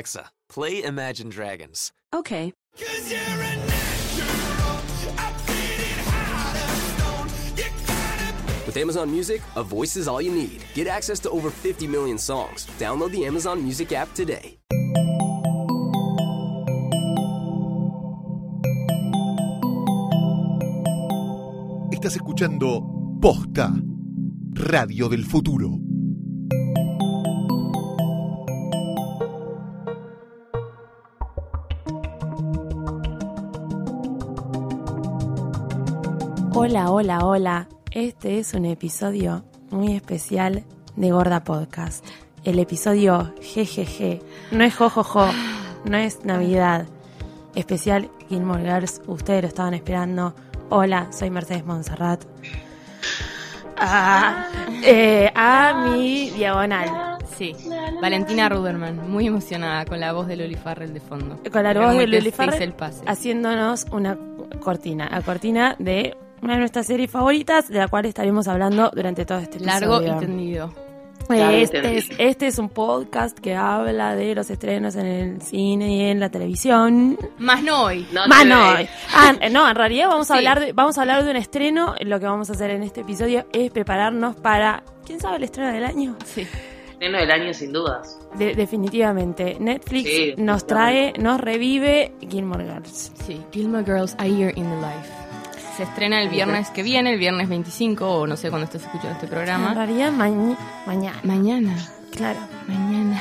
Alexa, play Imagine Dragons. Okay. With Amazon Music, a voice is all you need. Get access to over 50 million songs. Download the Amazon Music app today. Estás escuchando Posta, Radio del Futuro. Hola, hola, hola. Este es un episodio muy especial de Gorda Podcast. El episodio GGG. No es jojojo, no es Navidad. Especial Gilmore Girls. Ustedes lo estaban esperando. Hola, soy Mercedes Monserrat. Ah, eh, a mi diagonal. Sí, Valentina Ruderman, muy emocionada con la voz de Loli Farrell de fondo. Con la voz de hizo Farrell haciéndonos una cortina. La cortina de una de nuestras series favoritas, de la cual estaremos hablando durante todo este Largo episodio. y tendido. Este es, este es un podcast que habla de los estrenos en el cine y en la televisión. Más no hoy. Más no. Ah, no, en realidad vamos a Sí. hablar de, vamos a hablar de un estreno. Lo que vamos a hacer en este episodio es prepararnos para ¿quién sabe el estreno del año? Sí. Estreno del año sin dudas. De- definitivamente. Netflix Sí, nos trae, nos revive Gilmore Girls. Sí, Gilmore Girls A Year in the Life. Se estrena el viernes que viene, el viernes 25, o no sé cuándo estés escuchando este En programa. realidad maña- mañana. Mañana. Claro. Mañana.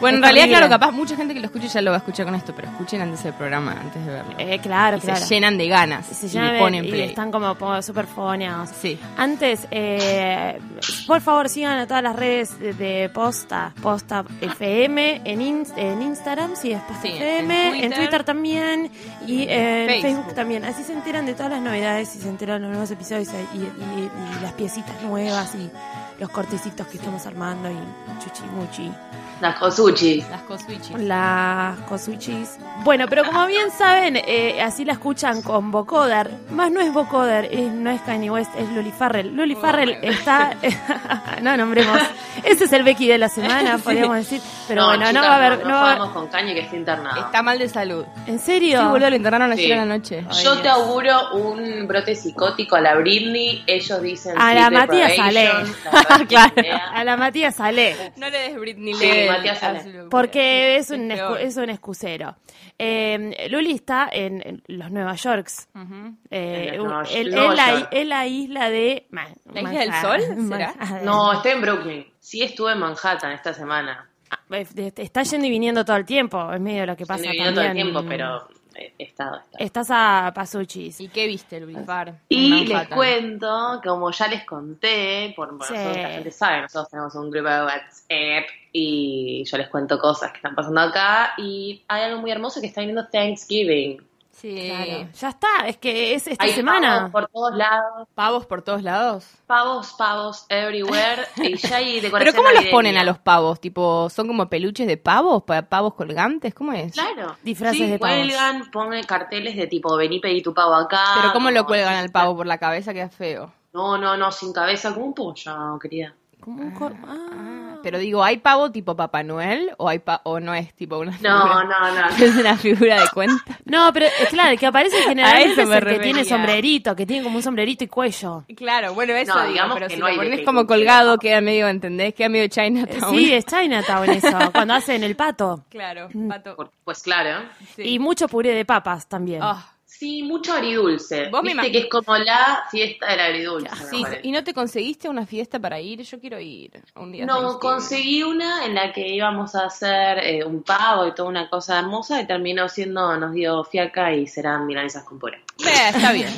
Bueno, en realidad, claro, capaz mucha gente que lo escuche ya lo va a escuchar con esto, pero escuchen antes el programa, antes de verlo. Eh, claro, y claro. se llenan de ganas. Y se y de- ponen y están como, super foneados. Sí. Antes, eh, por favor, sigan a todas las redes de, de Posta, Posta FM, en, in- en Instagram, sí, es Posta Sí, FM, en en Twitter. También, y en Facebook. Facebook. también. Así se enteran de todas las novedades y se enteran de los nuevos episodios y, y- y las piecitas nuevas y los cortecitos que estamos armando y chuchimuchi. Las Kosuchi. Las coswichis. Las cosuchis. Bueno, pero como bien saben, eh, así la escuchan con vocoder. Más no es vocoder, es, no es Kanye West, es Luli Farrell. Luli Farrell está... no nombremos. Ese es el Becky de la semana, podríamos decir. Pero bueno, no va a haber... No, No va haber- con Caño que está internado. Está mal de salud. ¿En serio? Sí, boludo, lo internaron ayer Sí. a la noche. Yo te auguro un brote psicótico a la Britney. Ellos dicen. A la Matías deprivation, Claro. idea. A la Matías Salé. No le des Britney Sí, Matías Salé. hazlo. Porque es un, es un excusero. Eh, Luli está en, en los Nueva Yorks. Ujú. Eh, En Nueva- en- Nueva en la, York. en la isla de... Ma- ¿La isla del sol, será? No, estoy en Brooklyn. Sí, estuve en Manhattan esta semana. Ah, eh, Está yendo y viniendo todo el tiempo, es medio lo que pasa Estoy también. viviendo todo el tiempo, pero eh, estado. he estado. Estás a Pasuchis. ¿Y qué viste, Luis Far? Y les cuento, como ya les conté, por por Sí. nosotros, la gente sabe, nosotros tenemos un grupo de WhatsApp y yo les cuento cosas que están pasando acá y hay algo muy hermoso que está viniendo Thanksgiving. Sí. Claro. Ya está, es que es esta Hay semana. pavos por todos lados, ¿Pavos por todos lados? pavos, pavos everywhere y ya hay ¿Pero cómo los ponen a los pavos? Tipo, ¿son como peluches de pavos? ¿Pa- ¿Pavos colgantes? ¿Cómo es? Claro. Disfraces sí, de pavos. cuelgan, ponen carteles de tipo, vení pedí tu pavo acá. ¿Pero cómo lo cuelgan al pavo? ¿Por la cabeza? Queda feo. No, no, no, sin cabeza, como un pollo, querida. Como un cor- ah. Ah, pero digo, ¿hay pavo tipo Papá Noel? ¿O hay pa- o no es tipo una figura? No, no, no. ¿Es una figura de cuenta? No, pero es claro, el que aparece A generalmente es me el que tiene sombrerito, que tiene como un sombrerito y cuello. Claro, bueno, eso No, digamos pero que si no lo pones como colgado queda medio, ¿entendés? Queda medio Eh, Chinatown. Sí, es Chinatown eso, cuando hacen el pato. Claro, pato. Por- Pues claro. Sí. Y mucho puré de papas también. Ah, Sí, mucho agridulce. Vos me Viste imag- que es como la fiesta del agridulce. me sí. ¿Y no te conseguiste una fiesta para ir? Yo quiero ir un día. No, conseguí una en la que íbamos a hacer eh, un pavo y toda una cosa hermosa y terminó siendo, nos dio fiaca y serán milanesas con puré. Ve, está bien.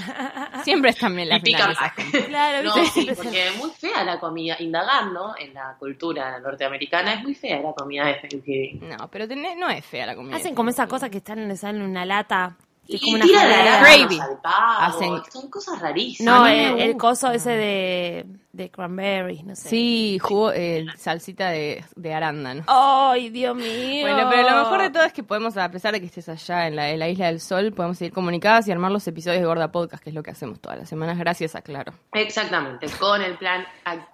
Siempre están bien las Y pica milanesas. más. Claro, No, sí, porque es muy fea la comida. Indagando en la cultura norteamericana, es muy fea la comida de Thanksgiving. No, pero tenés- no es fea la comida. Hacen como esa cosa que están, salen en una lata. Es como una jalea. arándanos Gravy. Hacen- Son cosas rarísimas. No, el, el coso ese de, de cranberries, no sé. Sí, jugo, eh, salsita de, de arándano. Ay, Dios mío. Bueno, pero lo mejor de todo es que podemos, a pesar de que estés allá en la, en la Isla del Sol, podemos seguir comunicadas y armar los episodios de Gorda Podcast, que es lo que hacemos todas las semanas, gracias a Claro. Exactamente, con el plan,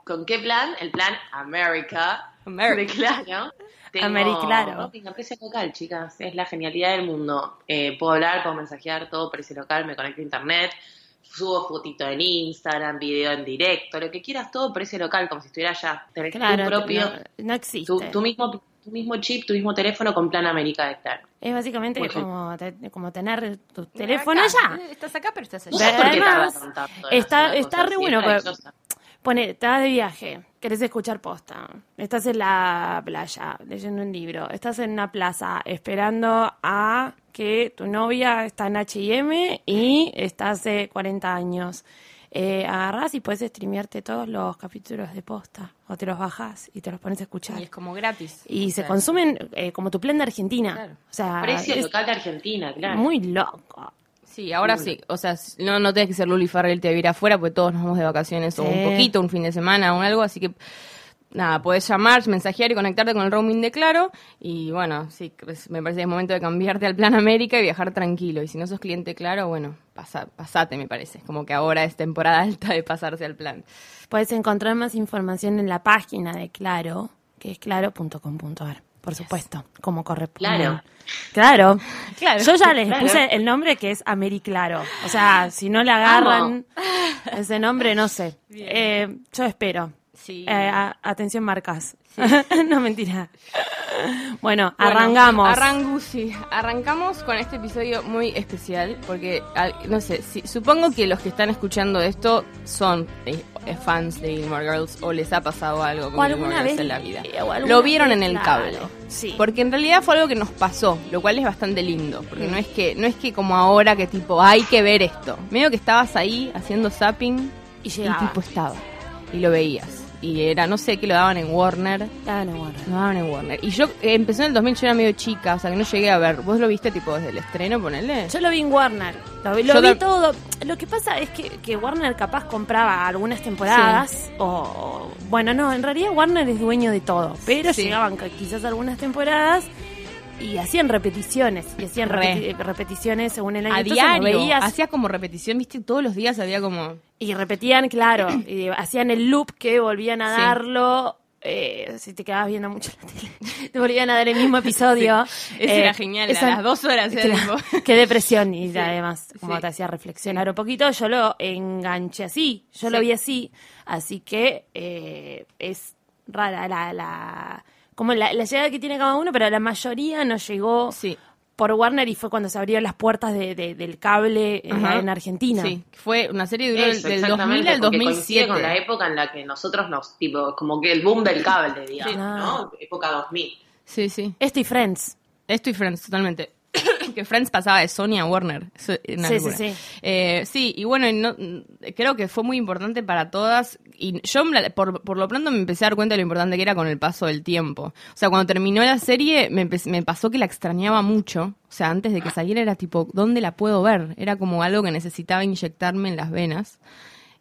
¿con qué plan? El plan America. America. De claro. Tengo a precio local, chicas. Es la genialidad del mundo. Eh, puedo hablar, puedo mensajear, todo precio local, me conecto a internet, subo fotito en Instagram, video en directo, lo que quieras, todo precio local, como si estuviera allá. Tenés Claro, tu propio, no, no existe. tu, tu mismo, tu mismo chip, tu mismo teléfono con plan América de Claro. Es básicamente Muy como, te- como tener tu teléfono Acá. allá. Estás acá, pero estás No allá. sé por qué tanto está- está re bueno. Pone, estás de viaje, querés escuchar posta, estás en la playa leyendo un libro, estás en una plaza esperando a que tu novia está en H&M y está hace 40 años. Eh, agarrás y puedes streamearte todos los capítulos de posta o te los bajas y te los pones a escuchar. Y es como gratis. Y se sea, consumen eh, como tu plan de Argentina. Claro. O sea, Precio es local de Argentina, claro. muy loco. Sí, ahora sí. O sea, no, no tenés que ser Luli Farrell te vivir afuera, porque todos nos vamos de vacaciones o un poquito, un fin de semana o algo, así que nada, podés llamar, mensajear y conectarte con el roaming de Claro. Y bueno, sí, pues, me parece que es momento de cambiarte al plan América y viajar tranquilo. Y si no sos cliente Claro, bueno, pasa, pasate, me parece. Como que ahora es temporada alta de pasarse al plan. Puedes encontrar más información en la página de Claro, que es claro.com.ar, por supuesto, como corresponde. Claro. Claro. Claro. Yo ya les Claro. puse el nombre que es Americlaro. O sea, si no le agarran ese nombre, no sé. Eh, yo espero. Sí. Eh, a- atención, marcas. no, mentira. Bueno, Bueno, arrancamos. Arrangusi. Arrancamos con este episodio muy especial porque, no sé, si- supongo que los que están escuchando esto son eh, eh, fans de Gilmore Girls o les ha pasado algo con Gilmore Girls vez- en la vida. eh, Lo vieron en el cable. Sí. Porque en realidad fue algo que nos pasó, lo cual es bastante lindo. Porque no es que no es que como ahora que tipo, hay que ver esto. Medio que estabas ahí haciendo zapping Y y tipo estaba. Y lo veías. Y era, no sé, que lo daban en Warner. Ah, no, bueno. No daban en Warner. Y yo eh, empezó en el 2000, yo era medio chica, o sea que no llegué a ver. ¿Vos lo viste tipo desde el estreno, ponele? Yo lo vi en Warner. Lo, vi- lo todo. Lo que pasa es que, que Warner capaz compraba algunas temporadas. O, o- Bueno, no, en realidad Warner es dueño de todo. Pero Sí. llegaban quizás algunas temporadas y hacían repeticiones. Y hacían repeti- repeticiones según el año. a Entonces diario. veías Hacía como repetición, viste, todos los días había como... y repetían, claro. y hacían el loop que volvían a Sí. darlo. eh, si te quedabas viendo mucho la tele, te volvían a dar el mismo episodio. Ese Eh, era genial, a esa- las dos horas era Claro, tipo- Qué depresión y Sí, además como sí. te hacía reflexionar un poquito, yo lo enganché así, yo lo Sí. vi así, así que eh, es rara la, la como la, la llegada que tiene cada uno, pero la mayoría no llegó Sí. por Warner y fue cuando se abrieron las puertas de- de- del cable en, Ajá. en Argentina. Sí, fue una serie duró Eso, del 2000 exactamente, al porque coincide 2007. con la época en la que nosotros nos, tipo, como que el boom del cable, digamos, Sí. ¿no? Época 2000. Sí, sí. Esto y Friends. Esto y Friends, totalmente. Que Friends pasaba de Sony a Warner. Eso Sí, sí, sí. Eh, sí, y bueno, no- creo que fue muy importante para todas. Y yo, por, por lo pronto, me empecé a dar cuenta de lo importante que era con el paso del tiempo. O sea, cuando terminó la serie, me, me pasó que la extrañaba mucho. O sea, antes de que saliera era tipo, ¿dónde la puedo ver? Era como algo que necesitaba inyectarme en las venas.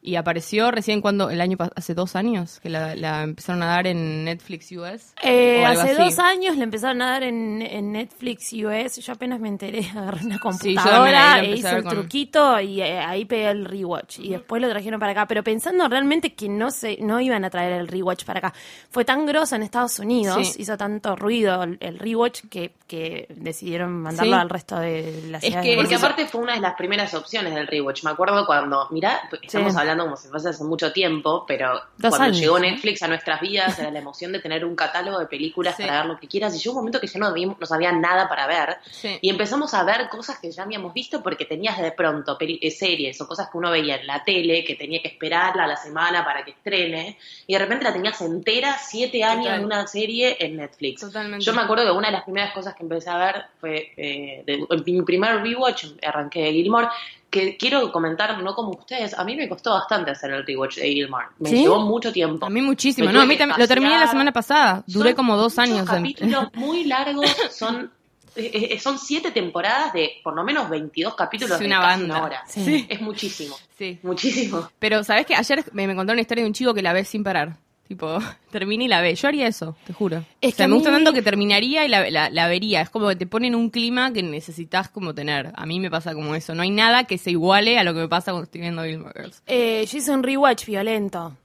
Y apareció recién cuando, el año hace dos años, que la, la empezaron a dar en Netflix US. Eh, hace así. dos años le empezaron a dar en, en Netflix US. Yo apenas me enteré, agarré una computadora e hice el con- truquito y eh, ahí pegué el rewatch. Y después lo trajeron para acá. Pero pensando realmente que no se, no iban a traer el rewatch para acá. Fue tan grosso en Estados Unidos, Sí. hizo tanto ruido el, el rewatch que, que decidieron mandarlo Sí. al resto de la Es ciudad. que- Porque aparte fue una de las primeras opciones del rewatch. Me acuerdo cuando, mirá, estamos Sí. Hablando como si fuese hace mucho tiempo, pero Dos cuando años, llegó. Netflix a nuestras vidas era la emoción de tener un catálogo de películas Sí. para ver lo que quieras. Y llegó un momento que ya no, habíamos- no sabía nada para ver. Sí. Y empezamos a ver cosas que ya habíamos visto porque tenías de pronto eh, series o cosas que uno veía en la tele, que tenía que esperarla a la semana para que estrene. Y de repente la tenías entera, siete años Total. de una serie en Netflix. Totalmente. Yo me acuerdo que una de las primeras cosas que empecé a ver fue eh, de- en mi primer rewatch, arranqué de Gilmore, que quiero comentar, no como ustedes, a mí me costó bastante hacer el rewatch de Gilmore. Me ¿Sí? llevó mucho tiempo. A mí muchísimo. No, a mí. Lo terminé la semana pasada. Duré Son como dos años. en- capítulos muy largos, son eh, eh, son siete temporadas de por lo menos 22 capítulos Sí, de una casi banda. una hora. Sí. Es muchísimo, Sí. muchísimo. Pero, ¿sabes qué? Ayer me, me contaron una historia de un chico que la ve sin parar. Tipo, termina y la ve. Yo haría eso, te juro. Es o sea, que me gusta tanto que terminaría y la, la- la vería. Es como que te ponen un clima que necesitas como tener. A mí me pasa como eso. No hay nada que se iguale a lo que me pasa cuando estoy viendo Gilmore Girls. Eh, yo hice un rewatch violento.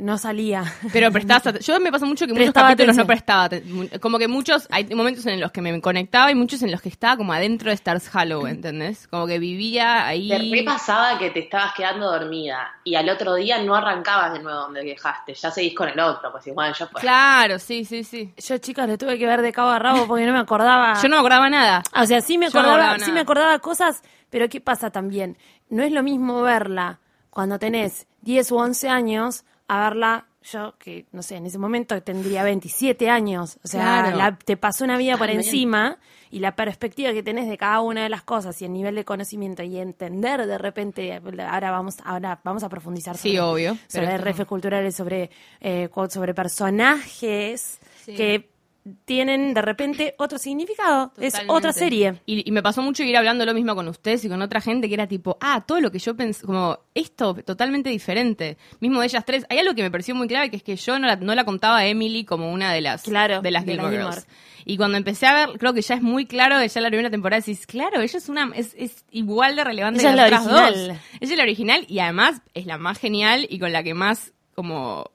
No salía. Pero prestabas Yo me pasa mucho que muchos capítulos no prestaba. Como que muchos, hay momentos en los que me conectaba y muchos en los que estaba como adentro de Stars Hollow, ¿entendés? Como que vivía ahí. Te pasaba que te estabas quedando dormida y al otro día no arrancabas de nuevo donde dejaste, ya seguís con el otro, pues igual ya fue. Claro, sí, sí, sí. Yo, chicas, lo tuve que ver de cabo a rabo porque no me acordaba. Yo no me acordaba nada. O sea, sí me Yo no acordaba, sí me acordaba cosas, pero ¿qué pasa también? No es lo mismo verla cuando tenés 10 u 11 años a verla yo que no sé, en ese momento tendría 27 años, o sea, Claro. la- te pasó una vida por También. encima y la perspectiva que tenés de cada una de las cosas y el nivel de conocimiento y entender de repente, ahora vamos, ahora vamos a profundizar Sí, sobre, obvio, pero sobre refes culturales, sobre, eh, sobre personajes Sí. que tienen de repente otro significado, es otra serie. Y, y me pasó mucho ir hablando lo mismo con ustedes y con otra gente que era tipo, ah, todo lo que yo pensé, como esto totalmente diferente. Mismo de ellas tres. Hay algo que me pareció muy clave, que es que yo no la, no la contaba a Emily como una de las, Claro, de las de Gilmore las Girls. Y cuando empecé a ver, creo que ya es muy claro, ya en la primera temporada decís, claro, ella es una es, es igual de relevante Ella que las la otras original. dos. Ella es la original y además es la más genial y con la que más como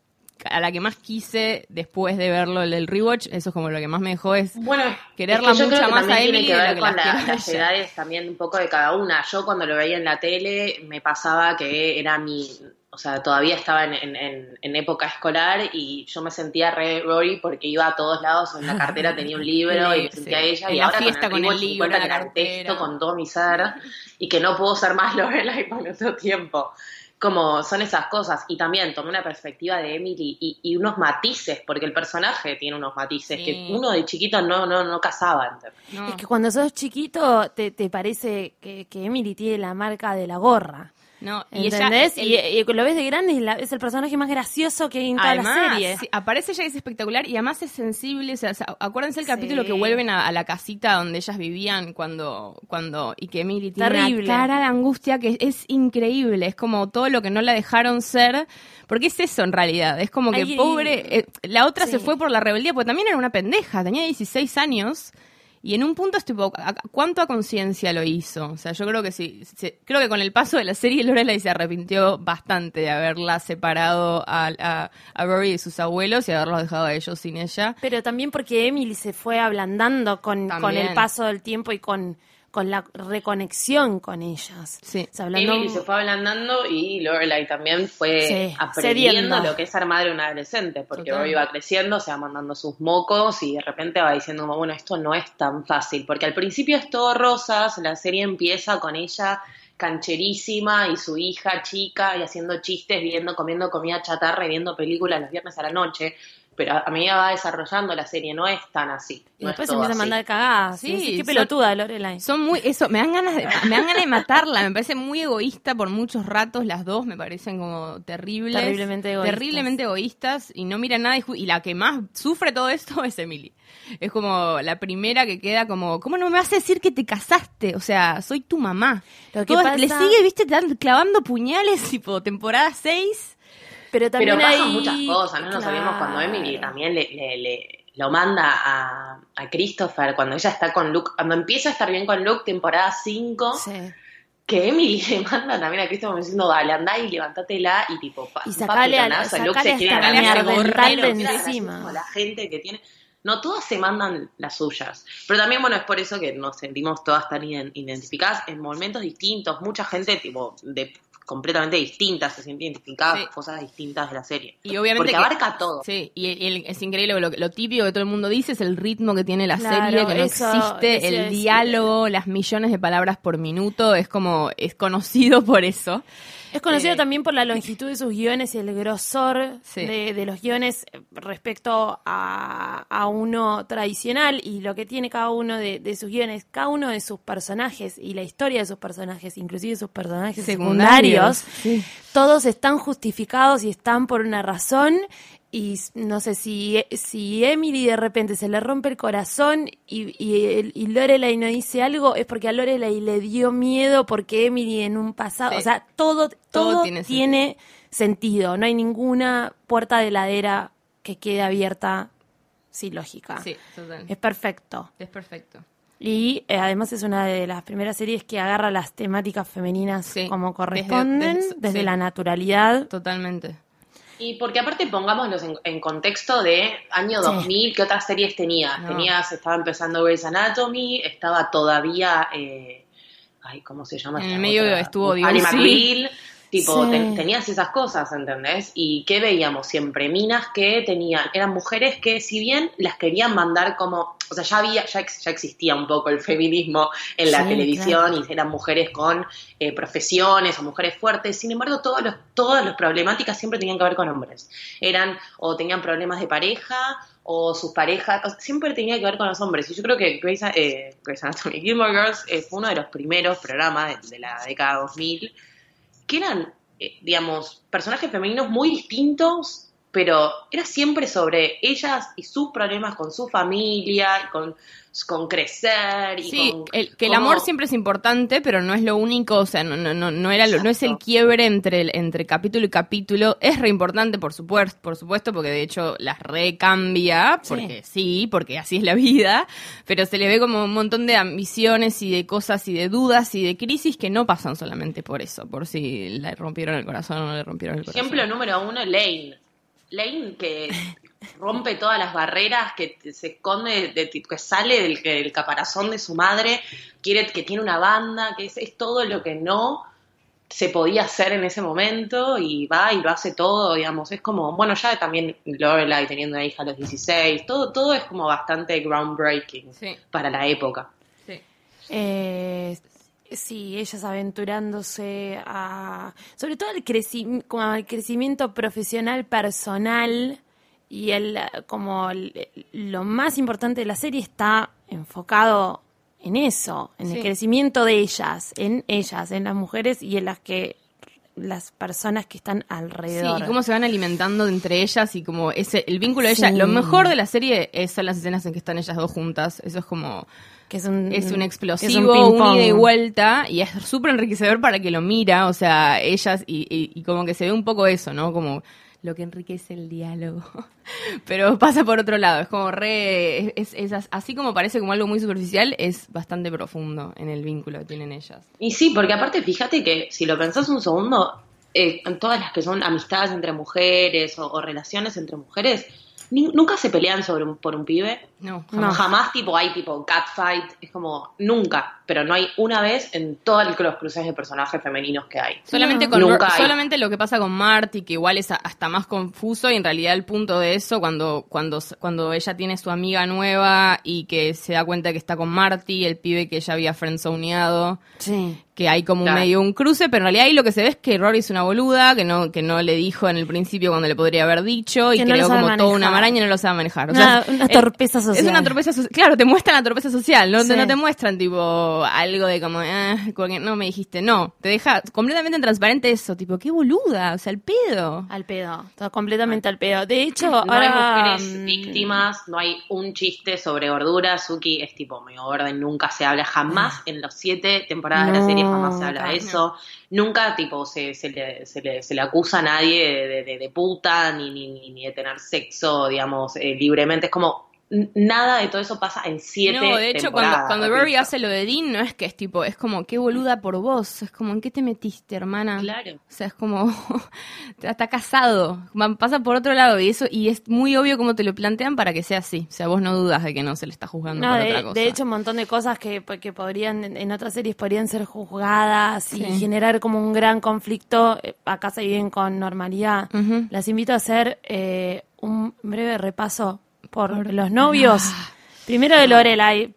a la que más quise después de verlo el del rewatch, eso es como lo que más me dejó es Bueno, Quererla es que yo mucho más a Emily tiene que de lo ver que con las la- edades también un poco de cada una. Yo cuando lo veía en la tele me pasaba que era mi, o sea, todavía estaba en, en- época escolar y yo me sentía re Rory porque iba a todos lados, en la cartera tenía un libro y me sentía sí. ella y ahora fiesta con el rewatch me libro, la que cartera. detesto con todo mi ser y que no puedo ser más Lorelai por otro tiempo. Como son esas cosas. Y también tomé una perspectiva de Emily y, y unos matices, porque el personaje tiene unos matices Sí. que uno de chiquito no, no, no. No. Es que cuando sos chiquito te, te parece que, que Emily tiene la marca de la gorra. No, y ¿Entendés? ella, el- y, y lo ves de grande y la- es el personaje más gracioso que hay en toda además, la serie. sí, aparece ella y es espectacular y además es sensible. O sea, acuérdense el capítulo Sí. que vuelven a, a la casita donde ellas vivían cuando, cuando y que Emily tiene Terrible. una cara de angustia que es increíble. Es como todo lo que no la dejaron ser. Porque es eso en realidad. Es como que pobre. eh, la otra se fue por la rebeldía, porque también era una pendeja. Tenía 16 años. Y en un punto es tipo, ¿a- a- ¿cuánto a conciencia lo hizo? O sea, yo creo que sí, sí, creo que con el paso de la serie Lorelai se arrepintió bastante de haberla separado a, a, a Rory de sus abuelos y haberlos dejado a ellos sin ella. Pero también porque Emily se fue ablandando con, con el paso del tiempo y con, con la reconexión con ellas. Sí. O sea, hablando- Emily se fue ablandando y Lorelai también fue Sí, aprendiendo cediendo. lo que es ser madre de un adolescente, porque Total. Rory va creciendo, se va mandando sus mocos y de repente va diciendo, bueno, esto no es tan fácil, porque al principio es todo rosas, la serie empieza con ella cancherísima y su hija chica y haciendo chistes, viendo, comiendo comida chatarra y viendo películas los viernes a la noche, pero a a medida va desarrollando la serie, no es tan así. y no después es se empieza a mandar cagadas. Sí, Sí, qué pelotuda Lorelai. Son muy, eso, me dan ganas de, me dan ganas de matarla, me parece muy egoísta por muchos ratos, las dos me parecen como terribles. Terriblemente egoístas. Terriblemente egoístas y no miran nada y, la que más sufre todo esto es Emily. Es como la primera que queda como, ¿cómo no me vas a decir que te casaste? O sea, soy tu mamá. Lo que Todo- pasa- Le sigue, viste, dan- clavando puñales, tipo, temporada 6. Pero también Pero pasan hay... muchas cosas, no nos Claro. olvidemos cuando Emily también le, le- le- lo manda a, a Christopher, cuando ella está con Luke, cuando empieza a estar bien con Luke, temporada 5, Sí. que Emily le manda también a Christopher diciendo, dale, andá y levantátela y tipo, pa, Y sacale a- sacale Luke se quiere la ganar de encima. la gente que tiene... No, todas se mandan las suyas. Pero también, bueno, es por eso que nos sentimos todas tan iden- identificadas en momentos distintos. Mucha gente, tipo, de completamente distintas, se siente identificada Sí. con cosas distintas de la serie. Y obviamente Porque que- abarca todo. Sí, y, y el- es increíble lo, lo típico que todo el mundo dice es el ritmo que tiene la Claro, serie, que no eso- existe, eso el diálogo, las millones de palabras por minuto, es como, es conocido por eso. Es conocido Eh, también por la longitud de sus guiones y el grosor Sí. de, de los guiones respecto a, a uno tradicional y lo que tiene cada uno de, de sus guiones, cada uno de sus personajes y la historia de sus personajes, inclusive sus personajes Secundarios, secundarios, todos están justificados y están por una razón. Y no sé si, si Emily de repente se le rompe el corazón y, y, el- y Lorelai no dice algo, es porque a Lorelai le dio miedo porque Emily en un pasado, Sí. o sea, todo, todo, tiene tiene, sentido. No hay ninguna puerta de heladera que quede abierta sin lógica. Sí, total. Es perfecto. Es perfecto. Y eh, además es una de las primeras series que agarra las temáticas femeninas Sí, como desde- corresponden, desde, desde- sí. la naturalidad. Totalmente. Y porque aparte pongámoslos en, en contexto de año Sí. 2000, ¿qué otras series tenías? No. Tenías, estaba empezando Grey's Anatomy, estaba todavía, eh, ay, ¿cómo se llama? En el medio otra? estuvo. McBeal, tipo, Sí. ten- tenías esas cosas, ¿entendés? Y ¿qué veíamos siempre? Minas que tenían, eran mujeres que si bien las querían mandar como, o sea, ya había, ya, ex- ya existía un poco el feminismo en la Sí, televisión y eran mujeres con eh, profesiones o mujeres fuertes, sin embargo, todos los, todas las problemáticas siempre tenían que ver con hombres. Eran o tenían problemas de pareja o sus parejas, o sea, siempre tenía que ver con los hombres. Y yo creo que Grey's, eh, Grey's Anatomy, Gilmore Girls eh, fue uno de los primeros programas de, de la década 2000 que eran, eh, digamos, personajes femeninos muy distintos, pero era siempre sobre ellas y sus problemas con su familia, y con, con crecer. Y Sí, con el, que el cómo- amor siempre es importante, pero no es lo único, o sea, no, no, no, no era lo- no es el quiebre entre, entre capítulo y capítulo. Es re importante, por supuesto, por supuesto, porque de hecho las recambia, porque sí. porque así es la vida, pero se le ve como un montón de ambiciones y de cosas y de dudas y de crisis que no pasan solamente por eso, por si le rompieron el corazón o no le rompieron el corazón. Ejemplo número uno, Lane. Lane que rompe todas las barreras, que se esconde, de, que sale del, del caparazón de su madre, quiere que tiene una banda, que es, es todo lo que no se podía hacer en ese momento y va y lo hace todo, digamos, es como, bueno, ya también Lorelai teniendo una hija a los 16, todo, todo es como bastante groundbreaking Sí. para la época. Sí. Eh, sí, ellas aventurándose a. Sobre todo el, creci- al crecimiento profesional personal y el como el- lo más importante de la serie está enfocado en eso, en Sí. el crecimiento de ellas, en ellas, en las mujeres y en las que las personas que están Sí, alrededor. y cómo se van alimentando entre ellas y como ese el vínculo de ellas. Sí. Lo mejor de la serie es, son las escenas en que están ellas dos juntas. Eso es como que es un, es un explosivo, es un un, ping-pong. ida y vuelta y es súper enriquecedor para que lo mira, o sea, ellas y, y- y como que se ve un poco eso, ¿no? Como lo que enriquece el diálogo. Pero pasa por otro lado, es como re, es, es as- así como parece como algo muy superficial, es bastante profundo en el vínculo que tienen ellas. Y sí, porque aparte fíjate que si lo pensás un segundo, eh, en todas las que son amistades entre mujeres o, o relaciones entre mujeres, ni- nunca se pelean sobre un- por un pibe. No, No. Jamás tipo hay tipo catfight, es como nunca, pero no hay una vez en todos los cruces de personajes femeninos que hay. Solamente, No. con Nunca hay. solamente lo que pasa con Marty, que igual es hasta más confuso y en realidad el punto de eso, cuando, cuando, cuando ella tiene su amiga nueva y que se da cuenta que está con Marty, el pibe que ella había friendzoneado, Sí. que hay como un Claro. medio un cruce, pero en realidad ahí lo que se ve es que Rory es una boluda, que no, que no le dijo en el principio cuando le podría haber dicho, y Que no creó como toda una manejar. maraña y no lo sabe manejar. O Una- sea, una es- torpeza Es social. una torpeza social. Claro, te muestran la torpeza social, no, Sí. no te muestran tipo algo de como, ah, no me dijiste, no. Te deja completamente transparente eso, tipo, qué boluda, o sea, el pedo. Al pedo, todo completamente al pedo. De hecho, No ahora hay mujeres mm, víctimas, no hay un chiste sobre gordura. Suki es tipo medio gorda nunca se habla jamás en los siete temporadas de la serie jamás se habla de eso. Nunca tipo se, se, le, se, le, se le acusa a nadie de, de- de puta ni, ni, ni, de tener sexo, digamos, eh, libremente. Es como nada de todo eso pasa en siete No, de hecho, cuando, cuando. Rory hace lo de Dean, no es que es tipo, es como, qué boluda por vos. Es como, ¿en qué te metiste, hermana? Claro. O sea, es como, está casado, pasa por otro lado y eso, y es muy obvio cómo te lo plantean para que sea así. O sea, vos no dudas de que no se le está juzgando no, por de, otra cosa. de hecho, un montón de cosas que, que podrían, en- otras series podrían ser juzgadas y generar como un gran conflicto. eh, Acá se viven con normalidad. Las invito a hacer eh, un breve repaso por los novios. Primero de Lorelai.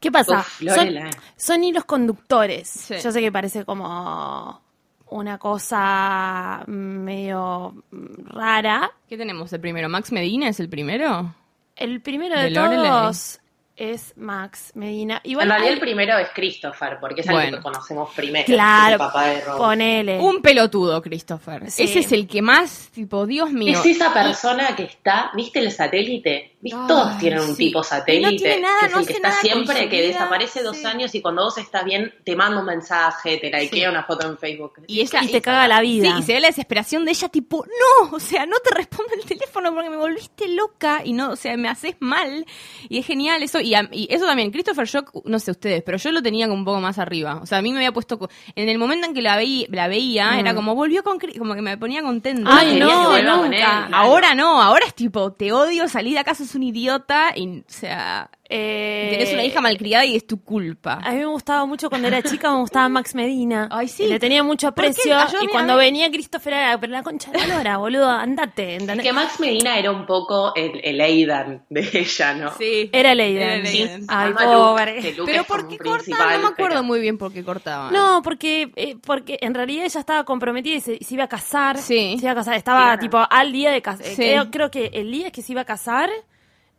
¿Qué pasa? Uf, son, Lorelai. son hilos conductores. Sí. Yo sé que parece como una cosa medio mm, rara, ¿Qué tenemos el primero? ¿Max Medina es el primero? El primero De de, todos es Max Medina. Igual en realidad hay- el primero es Christopher, porque es el Bueno. que conocemos primero. Claro, el papá de Rob. ponele. Un pelotudo, Christopher. Sí. Ese es el que más, tipo, Dios mío. Es esa persona que está, ¿viste el satélite? ¿Viste? Ah, Todos tienen un sí. tipo satélite, Y no tiene nada, que es no el que hace está siempre, que vida, desaparece dos sí. años y cuando vos estás bien te manda un mensaje, te likea una foto en Facebook. Y ella Y te caga la vida. Sí, y se ve la desesperación de ella, tipo, no, o sea, no te respondo el teléfono porque me volviste loca y no, o sea, me haces mal. Y es genial eso. Y, a- y eso también, Christopher Shock, no sé ustedes, pero yo lo tenía como un poco más arriba. O sea, a mí me había puesto. co- En el momento en que la, veí, la veía, era como volvió con. Como que me ponía contenta. Ay, no, él, nunca. claro. Ahora no, ahora es tipo, te odio, salí de acá, sos un idiota. Y, o sea, Eh, tenés una hija malcriada y es tu culpa. A mí me gustaba mucho cuando era chica, me gustaba Max Medina. Ay, sí. Le tenía mucho aprecio. Ayúdame Y cuando venía Christopher era, pero la concha de la lora, boludo, andate. Es que Max Medina era un poco el, el Aidan de ella, ¿no? Sí. Era Leiden. Era Leiden. Ay, pobre. Luke Pero ¿por qué un cortaba? principal, No me acuerdo pero- muy bien por qué cortaba. No, porque, eh, porque en realidad ella estaba comprometida y se, se iba a casar. Sí. Se iba a casar. Estaba Sí. tipo al día de casar. Sí. Creo, creo que el día que se iba a casar,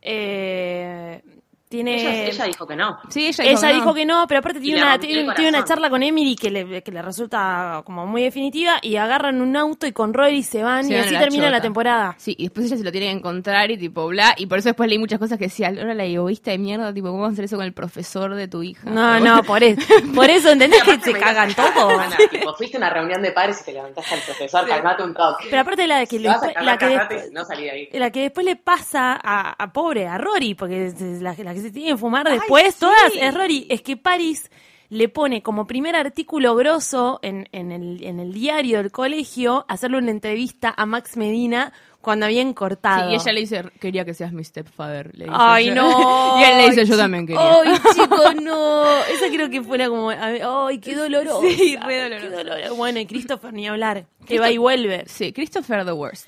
eh, tiene. Ella, ella dijo que no. Sí, ella Ella dijo, que no. dijo que no, pero aparte tiene una, tiene, tiene una charla con Emily que le, que le resulta como muy definitiva y agarran un auto y con Rory se van Se y van así la termina la temporada. Sí, y después ella se lo tiene que encontrar y tipo bla. Y por eso después leí muchas cosas que decía, ahora la egoísta de mierda, tipo, ¿cómo vas a hacer eso con el profesor de tu hija? No, no, por eso, por eso, ¿entendés que se cagan encanta, todo? hermana, tipo, fuiste a una reunión de padres y te levantaste al profesor, calmate un toque. Pero aparte la de que, Si le- la que después- no salí de ahí. la que después le pasa a, a pobre, a Rory, porque la, la que se tiene que fumar después, todas, es Rory, es que Paris le pone como primer artículo grosso en, en, el, en el diario del colegio hacerle una entrevista a Max Medina cuando habían cortado. Sí, y ella le dice, quería que seas mi stepfather. Le dice Ay, no. y él le dice, yo también chico, quería. Ay, chicos, no. Esa creo que fuera como. Ay, qué doloroso. Sí, re doloroso. Qué doloroso. Bueno, y Christopher ni hablar. Que va y vuelve. Sí, Christopher the worst.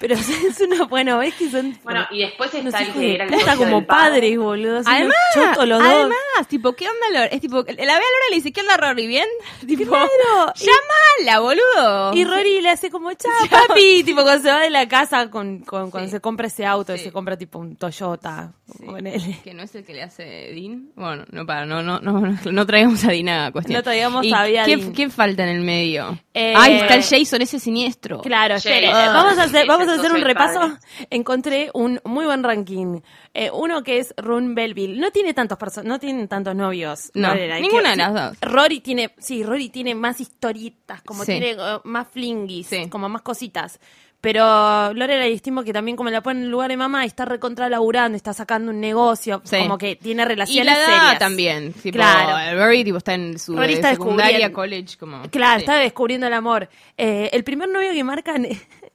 Pero es una. Bueno, ves que son. Bueno, y después está el hijos que era el socio como del padre. padres, boludo. Además, dos. además, tipo, ¿qué onda Lore? Es tipo, la ve a Laura y le dice, ¿qué onda Rory? ¿Bien? Tipo, Claro, llamala, boludo. Y Rory le hace como, chao, papi, tipo cuando se va de la casa con, con- cuando se compra ese auto, Sí. se compra tipo un Toyota, ponele. Que no es el que le hace Dean. Bueno, no para, no, no, no, no traigamos a Dean a cuestión. No traigamos ¿Y a Dean. ¿qué, ¿Qué falta en el medio? Eh, Ay, está el Jason, ese siniestro. Claro, espere, ah, vamos a hacer, sí, vamos a hacer un repaso. padre. Encontré un muy buen ranking. Eh, uno que es Rune Belville. No tiene tantos no tienen tantos novios. No, ninguna que- de las dos. Rory tiene, sí, Rory tiene más historietas, como Sí. tiene eh, más flingis, Sí. como más cositas. Pero Lorelai estimo que también como la pone en el lugar de mamá, está recontra laburando, está sacando un negocio, Sí. como que tiene Y relaciones la edad serias. también. Tipo, Claro. Rory tipo, está en su Rory eh, está secundaria, descubriendo. college, como... Claro, sí. está descubriendo el amor. Eh, el primer novio que marcan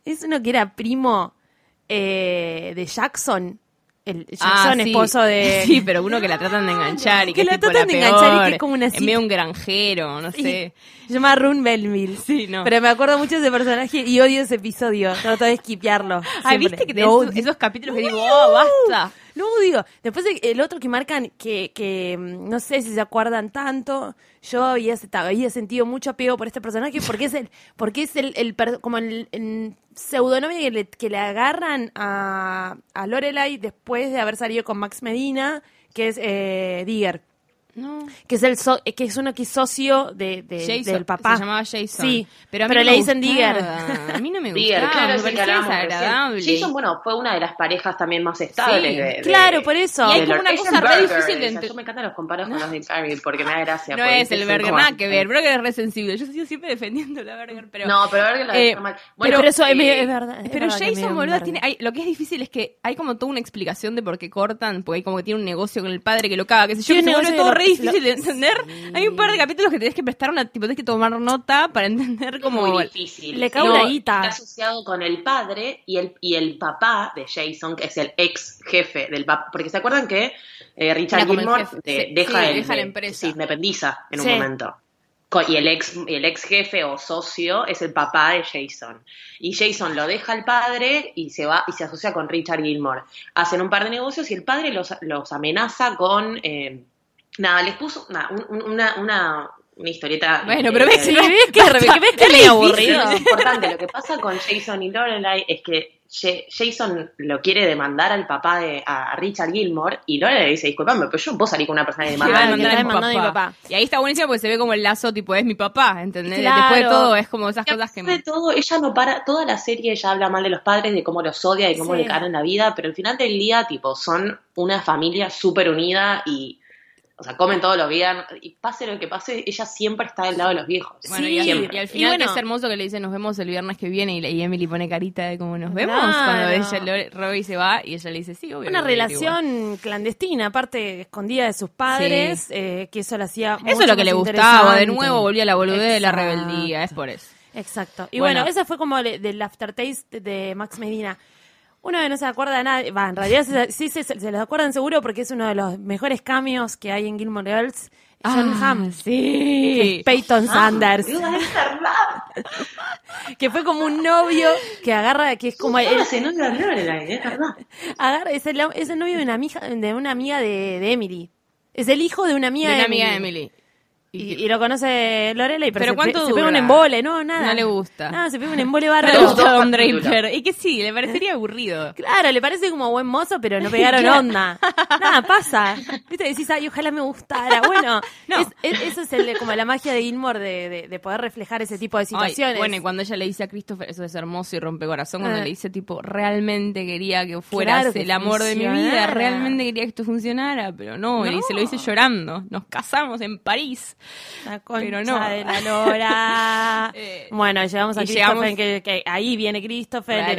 es uno que era primo eh, de Jackson. El Jackson, Ah, sí. esposo de. Sí, pero uno que la tratan de enganchar y que, Que es la tratan la de enganchar y que es como una En medio un granjero, no Sí. sé. Se llama Rune Belville. Sí, no. Pero me acuerdo mucho de ese personaje y odio ese episodio. Trato de esquipearlo. Ay, siempre. viste que tenés odio. esos capítulos que digo, oh, basta. Lo odio. Después el- otro que marcan, que, que mm, no sé si se acuerdan tanto, yo había, había sentido mucho apego por este personaje porque es el, porque es el, el como el, pseudonomio que le, que le agarran a, a Lorelai después de haber salido con Max Medina, que es eh, Digger. No. Que es el so- eh, que es uno que es socio de, de- Jason, del papá. Se llamaba Jason. Sí, pero, a mí pero no le dicen Digger. A mí no me Digger, gustaba, claro, me desagradable. Jason, bueno, fue una de las parejas también más estables. Sí, de- de- claro, por eso. Y hay como una es cosa el re difícil de o sea, ente- Yo me encantan los comparos con los de Carrie porque me da gracia. No es el burger, nada que ver. Burger es re sensible. Yo estoy siempre defendiendo la burger, pero... No, pero Burger la Eh, mal. pero, eso es, eh, es verdad. es Pero verdad Jason, boludo, tiene, hay- lo que es difícil es que hay como toda una explicación de por qué cortan, porque hay como que tiene un negocio con el padre que lo caga, que sé yo, que se todo re lo- difícil de entender. Hay un par de capítulos que tenés que prestar una, tipo, tenés que tomar nota para entender como... muy difícil. le cae No, una guita. Está asociado con el padre y el, y el papá de Jason, que es el ex jefe del papá. Porque se acuerdan que eh, Richard Gilmore de- Sí, deja, sí, el, deja la empresa. Se independiza en un Sí. momento. Y el ex, el ex jefe o socio es el papá de Jason. Y Jason lo deja al padre y se va y se asocia con Richard Gilmore. Hacen un par de negocios y el padre los, los amenaza con. eh, nada, les puso nada, un- un- una, una, una historieta. Bueno, pero ves, eh, ves que, ves que es aburrido. lo importante, lo que pasa con Jason y Lorelai es que Jason lo quiere demandar al papá de a Richard Gilmore y Lorelai le dice, disculpame, pero yo puedo salir con una persona que demanda a a Claro, alguien". demandar a que mi a mi papá. papá. Y ahí está buenísimo porque se ve como el lazo, tipo, es mi papá, ¿entendés? Claro. Después de todo, es como esas cosas que... pesar de todo, ella no para, toda la serie ella habla mal de los padres, de cómo los odia, de cómo Sí. le cagan la vida, pero al final del día, tipo, son una familia súper unida y, o sea, comen todos los días, y pase lo que pase, ella siempre está del lado de los viejos. Bueno, Sí, y, al, siempre. y al y final bueno. es hermoso que le dice nos vemos el viernes que viene y, Emily pone carita de como nos vemos Claro. cuando ella Robbie se va y ella le dice sí, obvio. Una que voy a ir igual". relación clandestina, aparte escondida de sus padres, eh, que eso la hacía Eso es lo que le gustaba, de nuevo volvía la boludez de la rebeldía, es por eso. Exacto. Y Bueno. bueno, ese fue como le- del aftertaste de Max Medina. Uno que no se acuerda de nada, va, en realidad se- sí se, se los acuerdan seguro porque es uno de los mejores cameos que hay en Gilmore Girls. John Ah, Hamm, que sí. es Peyton Sanders, Dios, es verdad. que fue como un novio que agarra, que es como él, Ella se nota de Lorelai, es verdad. agarra, es el, es el novio de una amiga, de una amiga de, de Emily. Es el hijo de una amiga De de, una amiga de Emily. Y, y lo conoce Lorelai, pero, ¿Pero se, cuánto pe- se pega un embole, no, nada. No le gusta. Nada, se pega un embole No bárbaro. le gusta Don. Draper. Y que sí, le parecería aburrido. Claro, le parece como buen mozo, pero no pegaron onda. Nada, pasa. Viste, decís, ay, ojalá me gustara. Bueno, No. es- es- eso es el, como la magia de Gilmore de, de- de poder reflejar ese tipo de Ay, situaciones. bueno, y cuando ella le dice a Christopher, eso es hermoso y rompe corazón, cuando Ah. le dice, tipo, realmente quería que fueras Claro, que el amor de mi vida, realmente quería que esto funcionara, pero no, y se lo dice llorando. Nos casamos en París. La concha pero no. de la lora. Eh, bueno, llegamos a y Christopher, llegamos- que, que ahí viene Christopher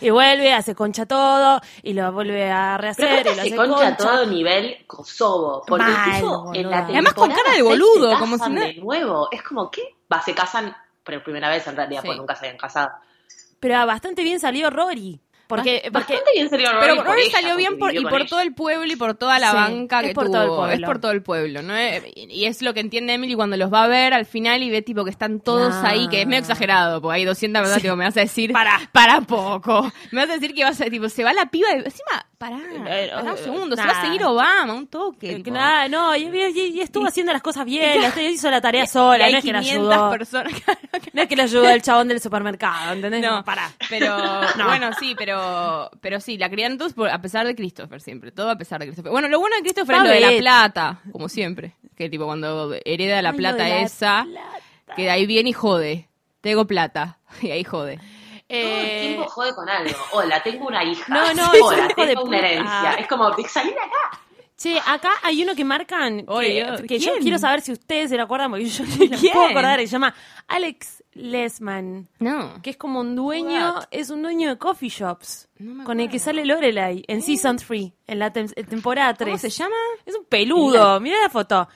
y, y vuelve, hace concha todo, y lo vuelve a Pero rehacer, y lo se hace concha concha. todo nivel Kosovo. Porque Mal, el tipo boluda. en la Y además con cara de boludo, se como si no- de nuevo. Es como que va, se casan por primera vez en realidad, Sí. porque nunca se habían casado. Pero bastante bien salió Rory. Porque, porque Bastante bien salió Pero Rory ella, salió bien por, y por todo el pueblo y por toda la Sí, banca es que por tuvo. todo el pueblo. Es por todo el pueblo, ¿no? Eh, Y es lo que entiende Emily cuando los va a ver al final y ve tipo que están todos Claro. ahí, que es medio exagerado, porque hay 200 personas, tipo, me vas a decir, Para. para poco. Me vas a decir que vas a, tipo, se va la piba y encima, pará, Eh, pará un eh, segundo, se va a seguir Obama, un toque. Eh, nada, no, y, y- y estuvo haciendo las cosas bien, la- hizo la tarea sola, Y hay no es que la 500 ayudó. personas. No es que le ayudó el chabón del supermercado, ¿entendés? No, No, para. Pero, No. bueno, sí, pero, pero sí, la crían todos por- a pesar de Christopher siempre, todo a pesar de Christopher. Bueno, lo bueno de Christopher es lo de la plata, como siempre, que tipo cuando hereda la Ay, plata la esa, plata. que de ahí viene y jode, tengo plata, y ahí jode. Todo Eh, el tiempo jode con algo. Hola, tengo una hija. No, no, es un Hola, hijo de tengo una puta. herencia. Es como, salí de acá. Che, acá hay uno que marcan Oye, que, quiero saber si ustedes se lo acuerdan porque yo no puedo acordar. Se llama Alex Lesman, No. que es como un dueño, What? es un dueño de coffee shops, No me con el que sale Lorelai en Season 3, en la tem- temporada 3. ¿Cómo se llama? Es un peludo, mira la foto.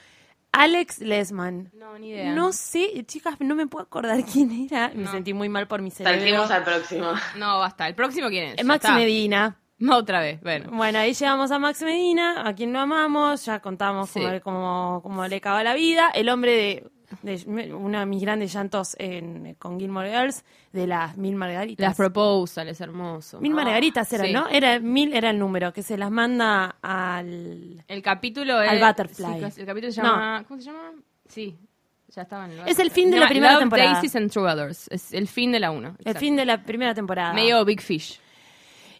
Alex Lesman. No, ni idea. No sé, chicas, no me puedo acordar quién era. Me No. sentí muy mal por mi cerebro. Saltemos al próximo. No, basta. ¿El próximo quién es? Max. Medina. No, otra vez, bueno. Bueno, ahí llegamos a Max Medina, a quien no amamos, ya contamos Sí. cómo, cómo- cómo le acaba la vida. El hombre de, de uno de mis grandes llantos en, con Gilmore Girls, de las mil margaritas. Las proposals, hermoso. mil margaritas eran, sí. ¿no? Era, mil era el número, que se las manda al... El capítulo es... Al Butterfly. sí, el capítulo se No. llama... ¿Cómo se llama? Sí, ya estaba en el Es el fin de la primera Love, temporada. Daisies and Troubadours. Es el fin de la 1. El fin de la primera temporada. Medio Big Fish.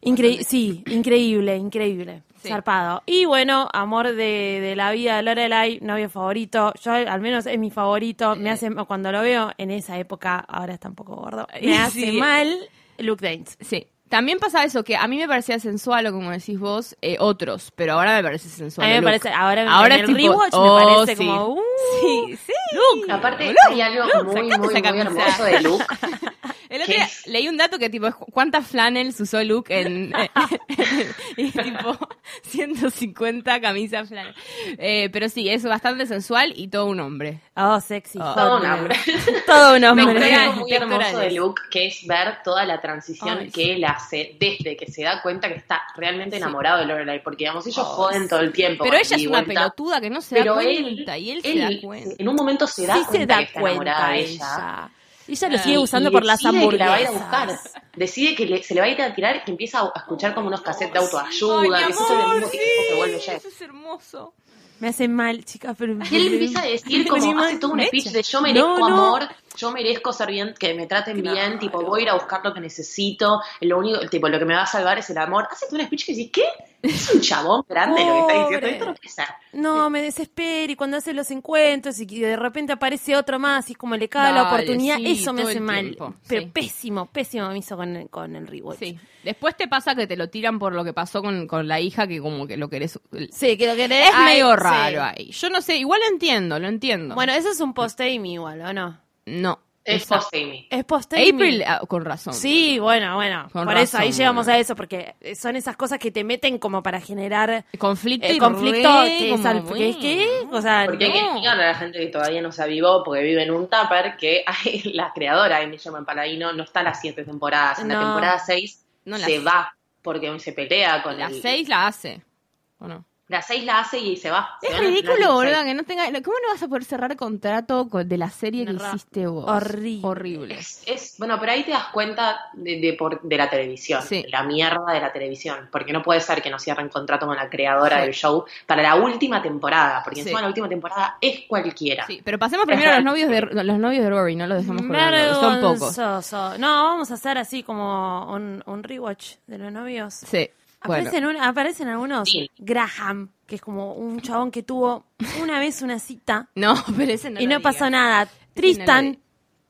Incre- sí, increíble, increíble. Sí. Zarpado. Y bueno, amor de, de la vida de Lorelai, novio favorito. Yo, al menos, es mi favorito. Me hace, cuando lo veo en esa época, ahora está un poco gordo. Me Sí. hace mal Luke Danes. Sí. También pasa eso, que a mí me parecía sensual, o como decís vos, eh, otros, pero ahora me parece sensual. A mí me Luke. parece, ahora, ahora en el tipo, rewatch oh, me parece sí. como, uh, Sí, sí. Luke. Aparte, Luke, hay algo Luke, muy, muy, muy hermoso de Luke. El otro ¿Qué día es? leí un dato que tipo, ¿cuántas flannels usó Luke en, y tipo 150 camisas flannel? Eh, pero sí, es bastante sensual y todo un hombre. Oh, sexy. Oh. Todo un hombre. Todo un Me hombre. gusta algo muy hermoso de. Luke, que es ver toda la transición Ay, que él hace desde que se da cuenta que está realmente Sí. enamorado de Lorelai, porque digamos, ellos Oh, joden todo el tiempo. Pero ella es una vuelta, pelotuda que no se pero da él, cuenta y él, se da cuenta. en un momento se da sí cuenta se da que está enamorada cuenta de ella. ella. Ella lo Ah, sigue y- usando y por las decide que la va a ir a hamburguesas. buscar. Decide que le- se le va a ir a tirar, que empieza a escuchar como unos cassettes de Ay, autoayuda, que escucha el amor, mismo sí, que vuelve ella. eso es hermoso. Me hace mal, chicas, pero... Y él empieza a decir como, hace todo un speech de yo merezco no. amor, yo merezco ser bien, que me traten bien, tipo, voy a ir a buscar lo que necesito, lo único, tipo, lo que me va a salvar es el amor. Haces un speech que decís, ¿qué? Es un chabón grande lo que está diciendo, esto no puede ser. No, me desespero y cuando hace los encuentros y de repente aparece otro más y es como le cae la oportunidad, sí, eso me hace mal. tiempo, Pero sí. pésimo, pésimo me hizo con, el- con el rewatch. Sí. Después te pasa que te lo tiran por lo que pasó con, con la hija, que como que lo querés. Sí, que lo querés. Es Ay, medio sí. raro ahí. Yo no sé, igual lo entiendo, lo entiendo. Bueno, eso es un post-Amy igual, ¿o no? no. Es post-Amy. Es post-Amy. April, ah, con razón. Sí, bueno, bueno. Con por eso ahí llegamos bueno. a eso, porque son esas cosas que te meten como para generar Conflicto el y conflicto re que es al que es que, o sea, Porque hay que No. explicarle a la gente que todavía no se avivó porque vive en un tupper que hay- la creadora Amy Sherman Paladino no está las siete temporadas. En la temporada 6 No, se la- va porque se pelea con La el... 6 la hace. ¿O no? La 6 la hace y se va. Es ridículo, boludo, seis. que no tenga. ¿Cómo no vas a poder cerrar contrato con- de la serie que hiciste vos? horrible. Horrible. Es, es- bueno, pero ahí te das cuenta de, de, por- de la televisión, Sí. la mierda de la televisión, porque no puede ser que no cierren contrato con la creadora Sí. del show para la última temporada, porque Sí. encima la última temporada es cualquiera. Sí, pero pasemos primero a los novios de los novios de Rory, no los dejemos colgando. Son pocos. No, vamos a hacer así como un, un rewatch de los novios. Sí. Bueno. Aparecen, un- aparecen algunos. Sí. Graham, que es como un chabón que tuvo una vez una cita No, pero ese no y lo no pasó nada. No Tristan.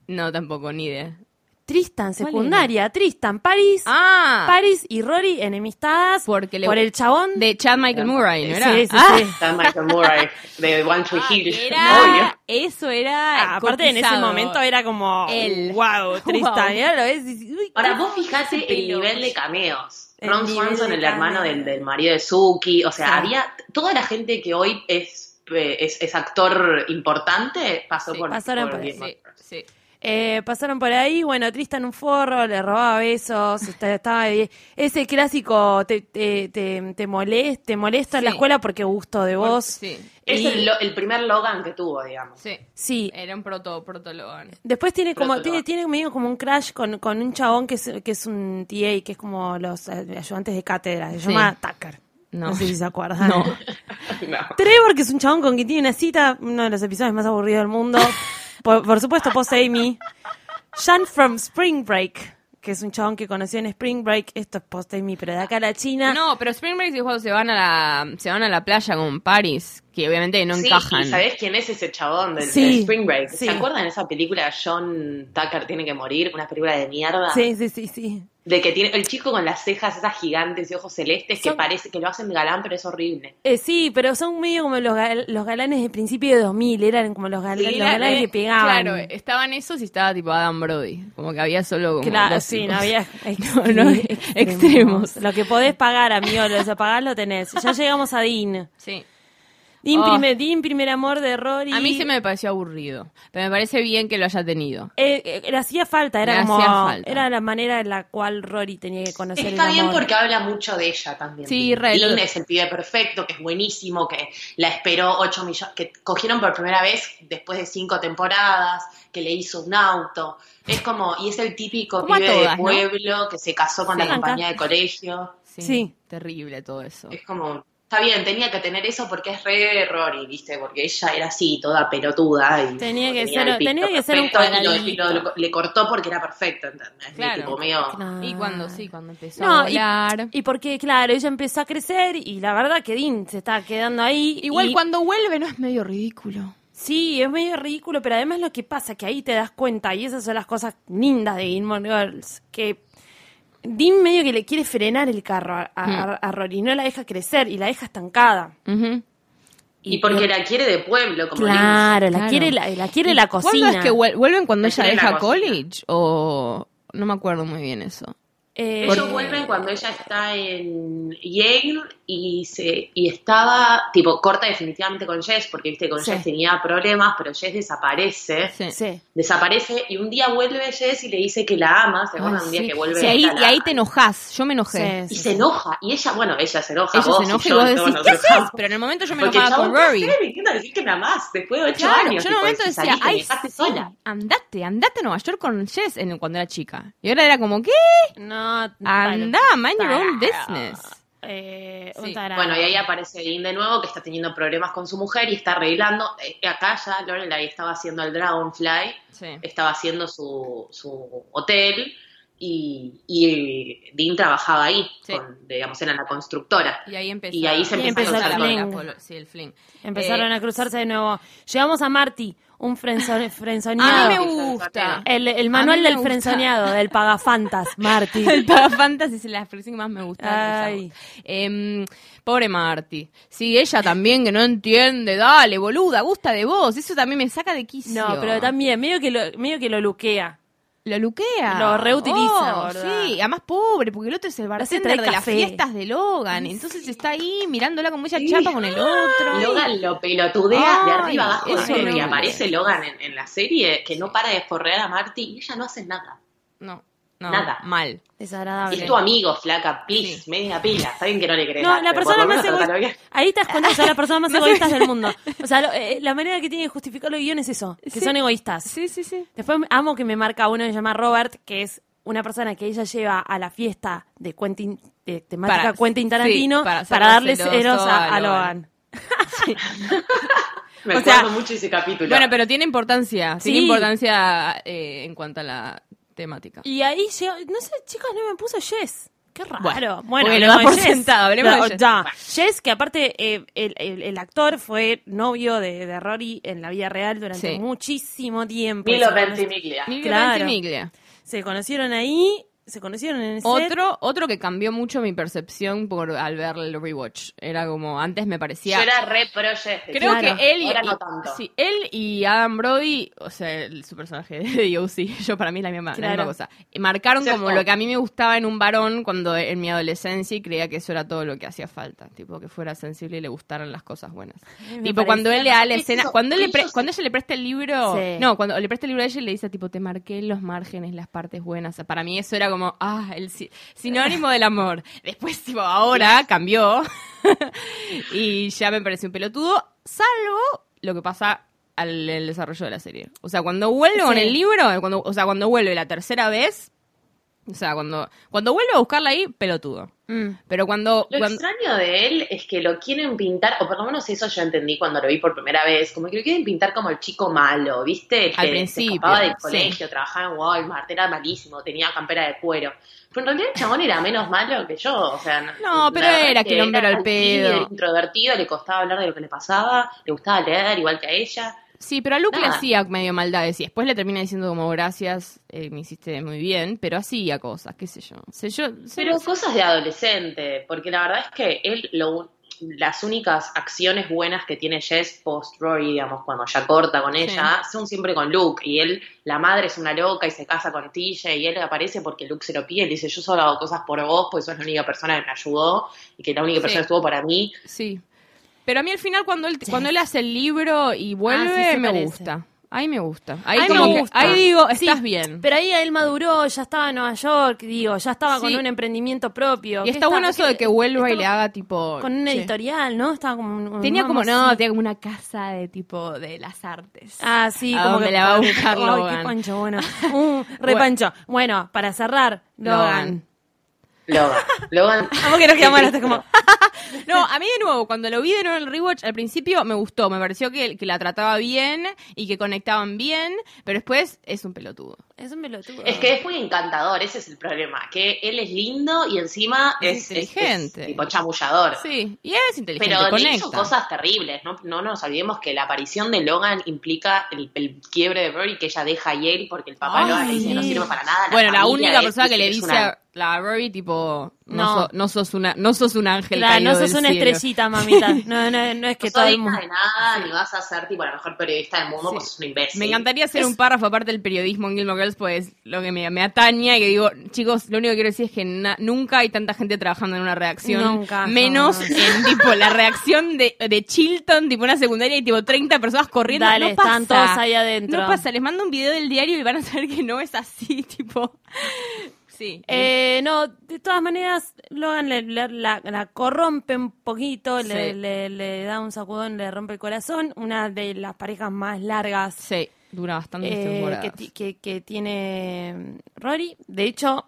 No, tampoco, ni idea. Tristan, ¿Cuál secundaria. Tristan, Paris. Ah, Paris y Rory enemistadas Porque le- por el chabón de Chad Michael Murray, ¿no era? Sí, sí, Ah, sí. Está Michael Murray de One Tree Hill. Obvio. Era, eso era. Ah, aparte en ese momento era como El- wow, Tristan. Wow. Lo ves y dices, uy, Ahora vos fijate el nivel de cameos. Ron Swanson, el hermano del, del marido de Suki, o sea, Sí. había toda la gente que hoy es, eh, es, es actor importante pasó Sí, por, pasaron por sí. Eh, pasaron por ahí, bueno, Tristan un forro, le robaba besos, está- estaba bien. ese clásico te, te, te, te molesta, te molesta en la escuela porque gusto de Por- vos. Sí, Es Y- el, lo- el primer Logan que tuvo, digamos. sí. Sí. Era un proto, protologan. Después tiene como, tiene, tiene medio como un crash con, con un chabón que es, que es un TA, que es como los eh, ayudantes de cátedra, se Sí. llama Tucker. No. No. sé si se acuerdan. No. No. Trevor, que es un chabón con quien tiene una cita, uno de los episodios más aburridos del mundo. por, supuesto, post Amy. Sean from Spring Break, que es un chabón que conoció en Spring Break. Esto es post Amy, pero de acá a la China. No, pero Spring Break es cuando se van a la, se van a la playa con Paris, que obviamente no Sí, encajan. ¿y sabés quién es ese chabón del, Sí, del Spring Break? sí. ¿Se acuerdan de esa película John Tucker tiene que morir? Una película de mierda. Sí, sí, sí, sí. De que tiene el chico con las cejas esas gigantes y ojos celestes que parece que lo hacen galán, pero es horrible. Eh, sí, pero son medio como los, gal- los galanes de principio de 2000, eran como los, gal- Sí, los era- galanes eh, que pegaban. Claro, estaban esos y estaba tipo Adam Brody. Como que había solo como. Claro, sí, tipos. no había No, no, extremos. extremos. Lo que podés pagar, amigo, lo que pagás lo tenés. Ya llegamos a Dean. Sí. Dean, Oh. primer, Dean, primer amor de Rory. A mí se me pareció aburrido. Pero me parece bien que lo haya tenido. Eh, eh, le hacía falta, era Le como. hacía falta. Era la manera en la cual Rory tenía que conocer Está el bien amor. porque habla mucho de ella también. Sí, Dean. lo- es el pibe perfecto, que es buenísimo, que la esperó 8 millones, que cogieron por primera vez después de cinco temporadas, que le hizo un auto. Es como, y es el típico Como pibe todas, de ¿no? pueblo que se casó con Sí. la compañía de colegio. Sí. Sí. Terrible todo eso. Es como, está bien, tenía que tener eso porque es re Rory, ¿viste? Porque ella era así, toda pelotuda. Y Tenía que ser- tenía que ser un perfecto, y lo- cuadradito. y lo- lo- le cortó porque era perfecto, ¿entendés? Claro. Tipo. Claro. Y cuando sí, cuando empezó No, a y, volar. y porque, claro, ella empezó a crecer y la verdad que Dean se está quedando ahí. Igual y- cuando vuelve no es medio ridículo. Sí, es medio ridículo, pero además lo que pasa que ahí te das cuenta, y esas son las cosas lindas de Gilmore Girls, que Dean medio que le quiere frenar el carro a, a, a Rory, no la deja crecer y la deja estancada. Y porque la quiere de pueblo, como Claro, la Claro. quiere la, la quiere la cocina. ¿Cuándo es que vuel- vuelven cuando La ella quiere la deja cocina. college? O no me acuerdo muy bien eso. Eh, Ellos vuelven cuando ella está en Yale y se y estaba, tipo, corta definitivamente con Jess, porque viste, con Sí. Jess tenía problemas, pero Jess desaparece. Sí. Sí. Desaparece y un día vuelve Jess y le dice que la ama, ¿se acuerdan? Ay, un día sí. que vuelve Sí, ahí, y ahí te enojas. Yo me enojé. Sí, Y sí, se sí. enoja, y ella, bueno, ella se enoja, Ella vos se y enoja y yo, vos y decís, todos ¿qué haces? Pero en el momento yo me Porque el enojaba con ¿por Rory. qué me a decir que me amás después de ocho Claro, años? yo en tipo, momento decía, saliste, me ay, dejaste sí, sola. andate, andate a Nueva York con Jess en, cuando era chica. Y ahora era como, ¿qué? No, Anda, mind your own business. Eh, Sí. Bueno, y ahí aparece Dean de nuevo, que está teniendo problemas con su mujer y está arreglando. eh, acá ya Lorelai estaba haciendo el Dragonfly, Sí. estaba haciendo su, su hotel y, y Dean trabajaba ahí, Sí. con, digamos, era la constructora. Y ahí empezó, Y ahí se Y empezó el a fling. cruzar. Sí, el fling. Empezaron Eh, a cruzarse de nuevo. Llegamos a Marty, un frenzo- A frenzoneado. mí me gusta. El, el A manual del gusta. frenzoneado, del pagafantas, Marty. El Fantasy es la expresión que más me gusta. Ay. Em, pobre Marty. Sí, ella también que no entiende. Dale, boluda, gusta de vos. Eso también me saca de quicio. No, pero también, medio que lo, medio que lo luquea. Lo luquea. Lo reutiliza, Oh. Sí, además pobre, porque el otro es el bartender de las fiestas de Logan. Entonces está ahí mirándola como ella chapa con el otro. Logan lo pelotudea de arriba abajo. y aparece Logan en, en la serie que no para de forrear a Marty y ella no hace nada. No, no, Nada. mal. Desagradable. Y es tu amigo, flaca, please, Sí. media pila. Está bien que no le crees. No, la persona más egoísta. Ahí cuenta que son las personas más egoístas del mundo. O sea, lo- eh, la manera que tiene de justificar los guiones es eso, que Sí. son egoístas. Sí, sí, sí. Después amo que me marca uno que se llama Robert, que es una persona que ella lleva a la fiesta de Quentin, de temática Para- Quentin sí, Tarantino para darle celos a, a Logan. Me O sea- mucho ese capítulo. Bueno, pero tiene importancia. Tiene importancia eh, en cuanto a la temática. Y ahí llegó, no sé, chicos, no me puso Jess. Qué raro. Bueno, Bueno, lo hablemos por de Jess. sentado, hablemos de No, Jess. Ya. Jess, que aparte eh, el, el- el actor fue novio de, de Rory en la vida real durante Sí. muchísimo tiempo. Milo Ventimiglia. Miguel Claro. Ventimiglia. Se conocieron ahí, se conocieron en el set. Otro, otro que cambió mucho mi percepción por al ver el rewatch. Era como, antes me parecía... Yo era re pro. Creo Claro. que él y, no tanto. sí, él y Adam Brody, o sea, el- su personaje de DOC, yo para mí es la misma, la Claro. misma cosa. Marcaron Se como fue. lo que a mí me gustaba en un varón cuando en mi adolescencia y creía que eso era todo lo que hacía falta, tipo que fuera sensible y le gustaran las cosas buenas. me Tipo cuando él le da la Eso- escena, cuando él le pre- ellos- cuando ella le presta el libro, Sí. no, cuando le presta el libro a ella y le dice tipo te marqué los márgenes, las partes buenas. Para mí eso era como ah, el si- sinónimo del amor. Después tipo ahora cambió y ya me pareció un pelotudo, salvo lo que pasa al el desarrollo de la serie. O sea, cuando vuelve con Sí. el libro, cuando, o sea, cuando vuelve la tercera vez, o sea, cuando cuando vuelve a buscarla ahí, pelotudo. Mm. Pero cuando, Lo cuando- extraño de él es que lo quieren pintar, o por lo menos eso yo entendí cuando lo vi por primera vez, como que lo quieren pintar como el chico malo, ¿viste? El Al que principio, se escapaba del sí. colegio, trabajaba en Walmart, era malísimo, tenía campera de cuero. Pero en realidad el chabón era menos malo que yo, o sea... No, pero era que el hombre era el tímido, pedo. era introvertido, le costaba hablar de lo que le pasaba, le gustaba leer igual que a ella. Sí, pero a Luke le hacía medio maldades y después le termina diciendo como gracias, eh, me hiciste muy bien, pero hacía cosas, qué sé yo. Sé yo Pero cosas de adolescente, porque la verdad es que él lo, las únicas acciones buenas que tiene Jess post Rory, digamos, cuando ya corta con ella, son siempre con Luke. Y él, la madre es una loca y se casa con TJ y él aparece porque Luke se lo pide y le dice, yo solo hago cosas por vos, pues sos la única persona que me ayudó y que la única Sí. persona que estuvo para mí. Sí. Pero a mí al final cuando él, cuando él hace el libro y vuelve, Ah, sí me parece. gusta. Ahí me gusta. Ahí, Ahí como me que- gusta. ahí digo, Sí, estás bien. Pero ahí él maduró, ya estaba en Nueva York, digo, ya estaba con un emprendimiento propio. Y ¿Qué está bueno eso de que vuelva y le haga tipo... Con un che. editorial, ¿no? Estaba como... un- Tenía como, vamos- no, tenía como una casa de tipo de las artes. Ah, sí, ¿A como que la va a buscar Ay, Logan? qué pancho, bueno. Uh, repancho. Bueno, para cerrar, Logan. Logan. Logan. Logan. Vamos que nos quedamos hasta como... No, a mí de nuevo, cuando lo vi de nuevo en el rewatch, al principio me gustó, me pareció que, que la trataba bien y que conectaban bien, pero después es un pelotudo. Es un pelotudo. Es que es muy encantador, ese es el problema, que él es lindo y encima Es inteligente. es tipo chamullador. Sí, y es inteligente, Pero conecta. hizo cosas terribles, ¿no? No nos olvidemos que la aparición de Logan implica el, el quiebre de Rory que ella deja a Yale porque el papá Ay. Logan le dice no sirve para nada. Bueno, la única persona que le es dice una- a la Rory, tipo, no, No. so- no sos una, no sos un ángel Claro, caído no sos del una cielo. estrellita, mamita. No, no, no es que no todo el mundo... de nada, ni vas a ser tipo la mejor periodista del mundo, Sí. pues sos un imbécil. Me encantaría hacer Es- un párrafo aparte del periodismo en Gilmore Girls, pues lo que me, me ataña y que digo, chicos, lo único que quiero decir es que na- nunca hay tanta gente trabajando en una redacción. Nunca, Menos en tipo la reacción de, de Chilton, tipo una secundaria y tipo 30 personas corriendo. Dale, no pasa. están todos ahí adentro. No pasa, les mando un video del diario y van a saber que no es así, tipo. Sí. Eh, no, de todas maneras, Logan le, le- la, la corrompe un poquito, le, Sí. le- le da un sacudón, le rompe el corazón. Una de las parejas más largas sí, dura bastantes eh, que, que, que tiene Rory. De hecho,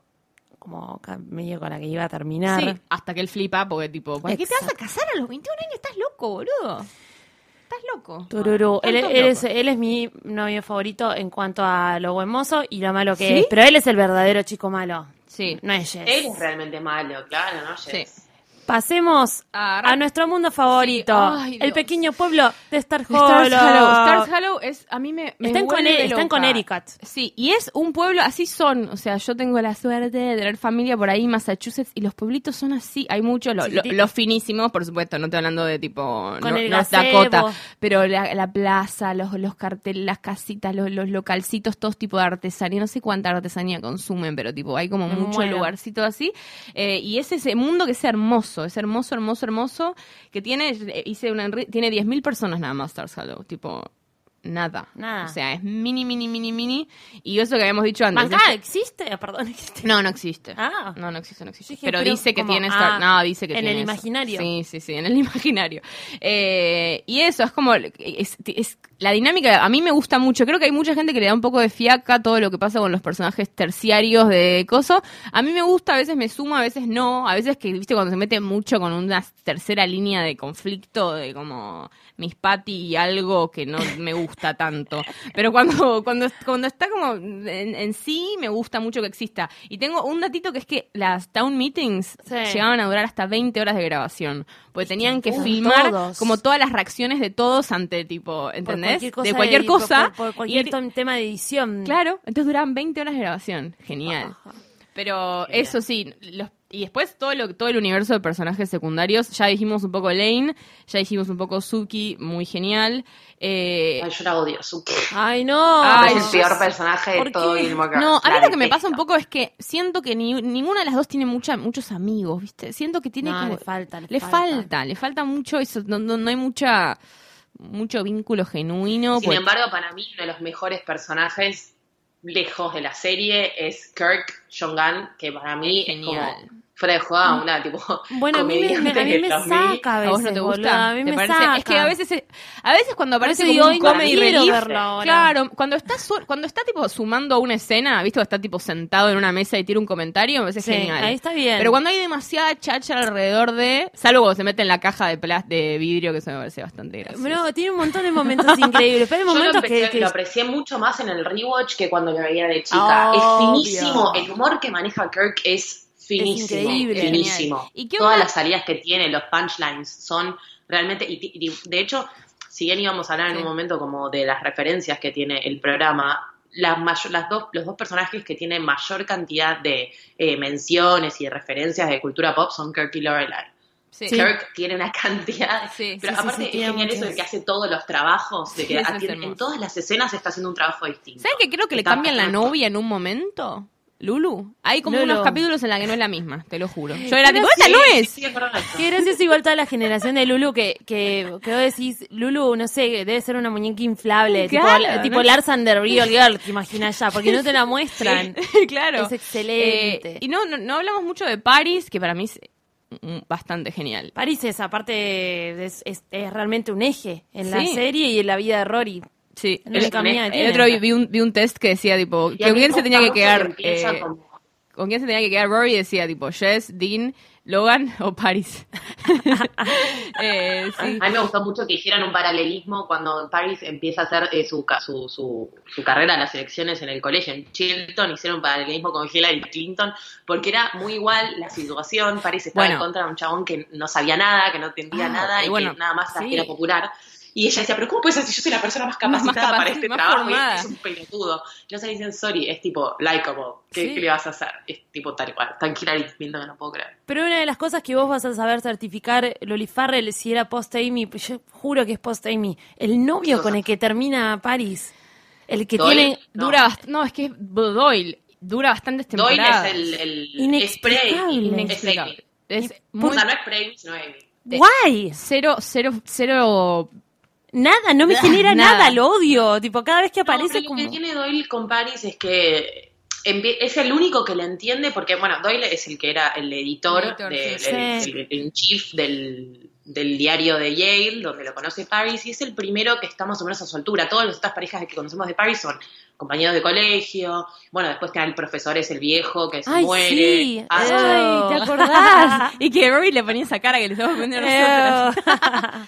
como medio con la que iba a terminar. Sí, hasta que él flipa porque tipo, ¿por qué te vas a casar a los 21 años? Estás loco, boludo. Estás loco. Tururú. Están Él, es, él es mi novio favorito en cuanto a lo buen mozo y lo malo que ¿Sí? es. Pero él es el verdadero chico malo. Sí. No es Jess. Él es realmente malo, claro, ¿no? Jess? Sí. Pasemos Ah, a nuestro mundo favorito. Sí. Ay, el pequeño pueblo de Star Stars Hollow. Stars Hollow es, a mí me, me Está en, está loca. Connecticut. Sí, y es un pueblo, así son. O sea, yo tengo la suerte de tener familia por ahí, Massachusetts, y los pueblitos son así. Hay muchos, lo- lo- los finísimos, por supuesto, no estoy hablando de tipo Con no- el gazebo. Dakota, pero la, la plaza, los, los carteles, las casitas, los, los localcitos, todos tipo de artesanía. No sé cuánta artesanía consumen, pero tipo, hay como mucho muero. lugarcito así. Eh, y es ese mundo que es hermoso, es hermoso, hermoso, hermoso, que tiene, eh, hice una, tiene 10.000 personas nada más Stars Hollow, tipo, nada. Nada. O sea, es mini, mini, mini, mini. Y eso que habíamos dicho antes. Es- ¿existe? Ah, Perdón, ¿existe? No, no existe. Ah. No, no existe, no existe. Dije, pero, pero dice que como, tiene ah, Star... No, dice que en tiene el eso. imaginario. Sí, sí, sí, en el imaginario. Eh, y eso, es como... Es, es- la dinámica a mí me gusta mucho. Creo que hay mucha gente que le da un poco de fiaca todo lo que pasa con los personajes terciarios de Coso. A mí me gusta, a veces me suma, a veces no. A veces que, viste, cuando se mete mucho con una tercera línea de conflicto, de como Miss Patty y algo que no me gusta tanto. Pero cuando, cuando, cuando está como en, en sí, me gusta mucho que exista. Y tengo un datito que es que las town meetings Sí. llegaban a durar hasta 20 horas de grabación. Porque tenían que Uh, filmar todos. como todas las reacciones de todos ante tipo, Por ¿entendés? cualquier cosa de cualquier de- cosa. Por, por cualquier Y- tema de edición. Claro, entonces duraban 20 horas de grabación. Genial. Pero eso sí, los- y después todo lo todo el universo de personajes secundarios, ya dijimos un poco Lane, ya dijimos un poco Suki, muy genial. Eh, Ay, yo la odio, Suki. Ay, no. Ay, es el peor personaje de ¿por todo? Gilmore Girls. no, a mí lo que me pasa un poco es que siento que ni, ninguna de las dos tiene mucha, muchos amigos, ¿viste? Siento que tiene No, como... le falta, le le falta. falta, le falta mucho eso, no, no, no hay mucha mucho vínculo genuino. Sin pues- embargo, para mí, uno de los mejores personajes lejos de la serie es Kirk John Gunn, que para mí Es es, como. Fuera de juego, una tipo Bueno, a mí me, me- a mí me comediante saca a ¿A veces. vos no te boluda, gusta? A mí ¿Te me parece? saca. Es que a veces, a veces cuando aparece como un "Ay, no comedy relief, verlo ahora". claro, cuando está su- cuando está tipo sumando a una escena, ¿viste? O está tipo sentado en una mesa y tira un comentario, me parece Sí, genial. ahí está bien. Pero cuando hay demasiada chacha alrededor de, salvo cuando se mete en la caja de plas de vidrio, que eso me parece bastante gracioso. No, tiene un montón de momentos increíbles. Pero hay Yo lo, momentos empecé- que, que- lo aprecié mucho más en el rewatch que cuando lo veía de chica. Obvio. Es finísimo. El humor que maneja Kirk es finísimo. increíble. Finísimo. ¿Y qué Todas las salidas que tiene, los punchlines, son realmente. Y, y de hecho, si bien íbamos a hablar en Sí. un momento como de las referencias que tiene el programa. Las, mayo- las dos, los dos personajes que tienen mayor cantidad de eh, menciones y referencias de cultura pop son Kirk y Lorelai. Sí. Kirk tiene una cantidad. Sí, pero aparte es genial eso de que hace todos los trabajos, de que en, todas las escenas está haciendo un trabajo distinto. ¿Sabes que creo que le cambian la novia en un momento? Lulu. Hay como unos capítulos en la que no es la misma, te lo juro. Yo era tipo, esta sí, no Sí, es. sí, verdad. Qué gracioso igual toda la generación de Lulu que, que, que vos decís, Lulu, no sé, debe ser una muñeca inflable, Claro, tipo, ¿no? tipo Lars and the Real Girl, te imaginas ya, porque no te la muestran. claro. Es excelente. Eh, y no, no, no hablamos mucho de Paris, que para mí es bastante genial. París es, aparte, es, es- es realmente un eje en la Sí. serie y en la vida de Rory. Sí. El- El tiene. otro vi, vi un, vi un test que decía, tipo, que a con mí quién me se tenía que quedar. eh, como- ¿Con quién se tenía que quedar Rory? Decía, tipo, Jess, Dean, Logan o Paris. eh, sí. A mí me gustó mucho que hicieran un paralelismo cuando Paris empieza a hacer eh, su, ca- su, su, su carrera en las elecciones en el colegio en Chilton, hicieron un paralelismo con Hillary Clinton, porque era muy igual la situación. Paris estaba Bueno. en contra de un chabón que no sabía nada, que no entendía Ah, nada y y bueno, que nada más sí. era popular. Y ella decía, pero ¿cómo puede ser si yo soy la persona más Más capacitada capaz- para este más trabajo? formada. Y es un pelotudo. No se le dicen sorry, es tipo likeable. ¿Qué, Sí. qué le vas a hacer? Es tipo tal cual. Tan Hillary Clinton que no puedo creer. Pero una de las cosas que vos vas a saber certificar, Loli Farrell, si era post-Amy, yo juro que es post-Amy, el novio con el que termina Paris, el que Doyle. tiene... No. Dura no, es que es Doyle. Dura bastantes Doyle temporadas. es el... el Inexplicable. es Prey, Inexplicable. Es. Es O muy sea, no es Prey, sino Amy. ¡Guay! cero, cero, cero. Nada, no me genera Nada. nada, lo odio. Tipo, cada vez que No, aparece pero como... Lo que tiene Doyle con Paris es que es el único que le entiende, porque, bueno, Doyle es el que era el editor, El editor, del- sí. el, el- el chief del, del diario de Yale, donde lo conoce Paris, y es el primero que está más o menos a su altura. Todas las otras parejas que conocemos de Paris son compañeros de colegio, bueno, después está el profesor, es el viejo que se Ay, muere. sí. Ah, Ay, ¿te acordás? y que Rory le ponía esa cara que le estamos poniendo nosotros.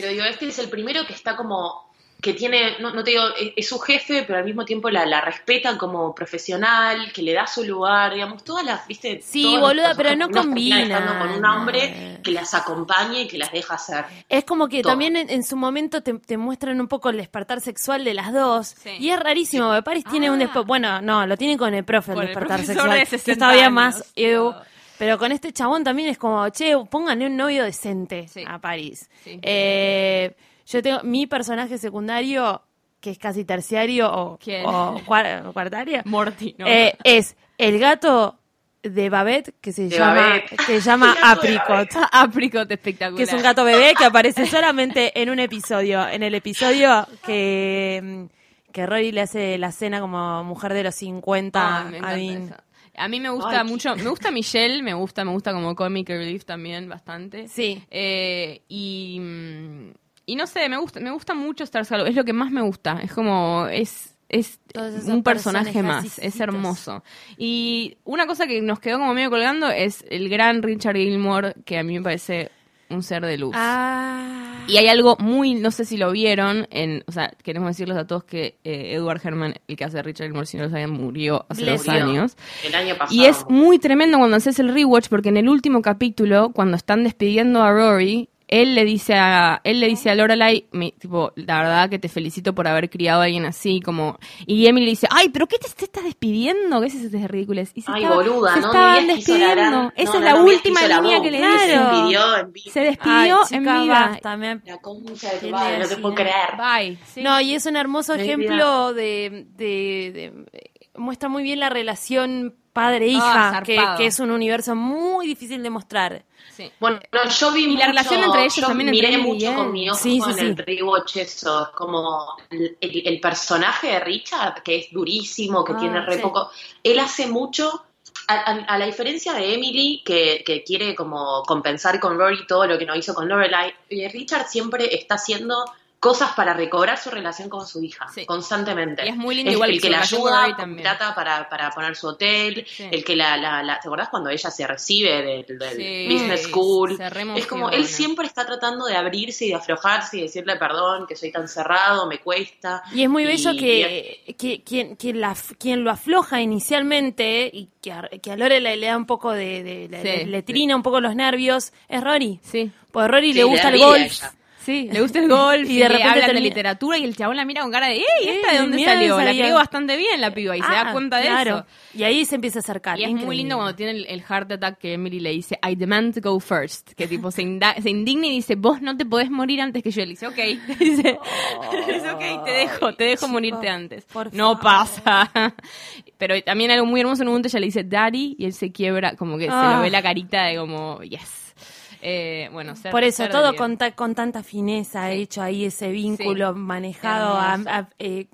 Pero digo, este es el primero que está como que tiene, no, no te digo, es, es su jefe, pero al mismo tiempo la, la respeta como profesional, que le da su lugar, digamos, todas las, viste, Sí, boluda, pero no combina. estando con un hombre que las acompaña y que las deja hacer. Es como que Todo. también en, en su momento te, te muestran un poco el despertar sexual de las dos. Sí. Y es rarísimo, porque Paris tiene un Ah. despertar. Bueno, no, lo tiene con el profe, el Con despertar sexual. de que es 60 todavía años. más. ew. Pero con este chabón también es como, che, pónganle un novio decente Sí. a Paris. Sí. Eh, yo tengo mi personaje secundario, que es casi terciario o, o cuar- cuartaria, Morty, ¿no? eh, es el gato de Babette, que se De llama, Babette. que se llama Apricot. Apricot espectacular. Que es un gato bebé que aparece solamente en un episodio. En el episodio que, que Rory le hace la cena como mujer de los 50 Ah, me a Dean. A mí me gusta Ay, mucho, me gusta Michelle, me gusta, me gusta como comic relief también bastante. Sí. Eh, y, y no sé, me gusta, me gusta mucho Star Salvo, es lo que más me gusta, es como, es, es un personaje más, es hermoso. Y una cosa que nos quedó como medio colgando es el gran Richard Gilmore, que a mí me parece un ser de luz. Ah. Y hay algo muy, no sé si lo vieron, en, o sea, queremos decirles a todos que eh, Edward Herman, el que hace de Richard Gilmore, si no lo saben, murió hace dos años. El año pasado. Y es muy tremendo cuando haces el rewatch porque en el último capítulo, cuando están despidiendo a Rory, él le dice a él le dice a Lorelai, me- tipo, la verdad que te felicito por haber criado a alguien así, como y Emily le dice, "Ay, pero qué te, te estás despidiendo? ¿Qué es eso de ridículo?" Y se Ay, estaba- boluda, se ¿no? estaban la despidiendo. no, Esa no, es la no, última la línea voz. que le Se dice. despidió en vivo. Se despidió Ay, en chica, vida. basta, me- La concha de madre, no te puedo creer. Bye. Sí. No, y es un hermoso Mi ejemplo de, de- de- Muestra muy bien la relación padre-hija, Ah, que, que es un universo muy difícil de mostrar. Sí. Bueno, no, yo vi Y la mucho, relación entre ellos yo también, entre miré y mucho con mi ojo Sí, sí, en el rewatch eso, es como el, el- el personaje de Richard, que es durísimo, que Ah, tiene re poco, él hace mucho, a, a- a la diferencia de Emily, que, que quiere como compensar con Rory todo lo que no hizo con Lorelai, Richard siempre está haciendo cosas para recobrar su relación con su hija, Sí. constantemente. Y es muy lindo, Es igual el que la ayuda, plata para, para poner su hotel, Sí. el que la, la, la- ¿te acordás cuando ella se recibe del, del Sí, business school? Es como, él siempre está tratando de abrirse y de aflojarse y decirle perdón, que soy tan cerrado, me cuesta. Y es muy Y- bello que, que quien, quien, la, quien lo afloja inicialmente y que a, que a Lorelai le da un poco de, de- le- Sí. le, le trina un poco los nervios, es Rory. Sí. Porque Rory le gusta el golf. Sí, le gusta el golf Y de de repente hablan de termina- literatura y el chabón la mira con cara de ¡Ey! ¿Esta de dónde mira, salió? La escribió bastante bien la piba y se da Ah, cuenta de claro. eso. Y ahí se empieza a acercar. Y es muy lindo cuando tiene el, el heart attack que Emily le dice, I demand to go first. Que tipo se, indigna y dice, vos no te podés morir antes que yo. Le dice, ok. dice, dice, ok, te dejo, te dejo chico, morirte antes. por No favor. pasa. Pero también algo muy hermoso en un momento ella le dice, daddy, y él se quiebra, como que se Ah. le ve la carita de como, yes. Eh, bueno, ser- Por eso, ser todo con, ta- con tanta fineza, hecho ahí ese vínculo manejado, a- Hermoso. a- eh,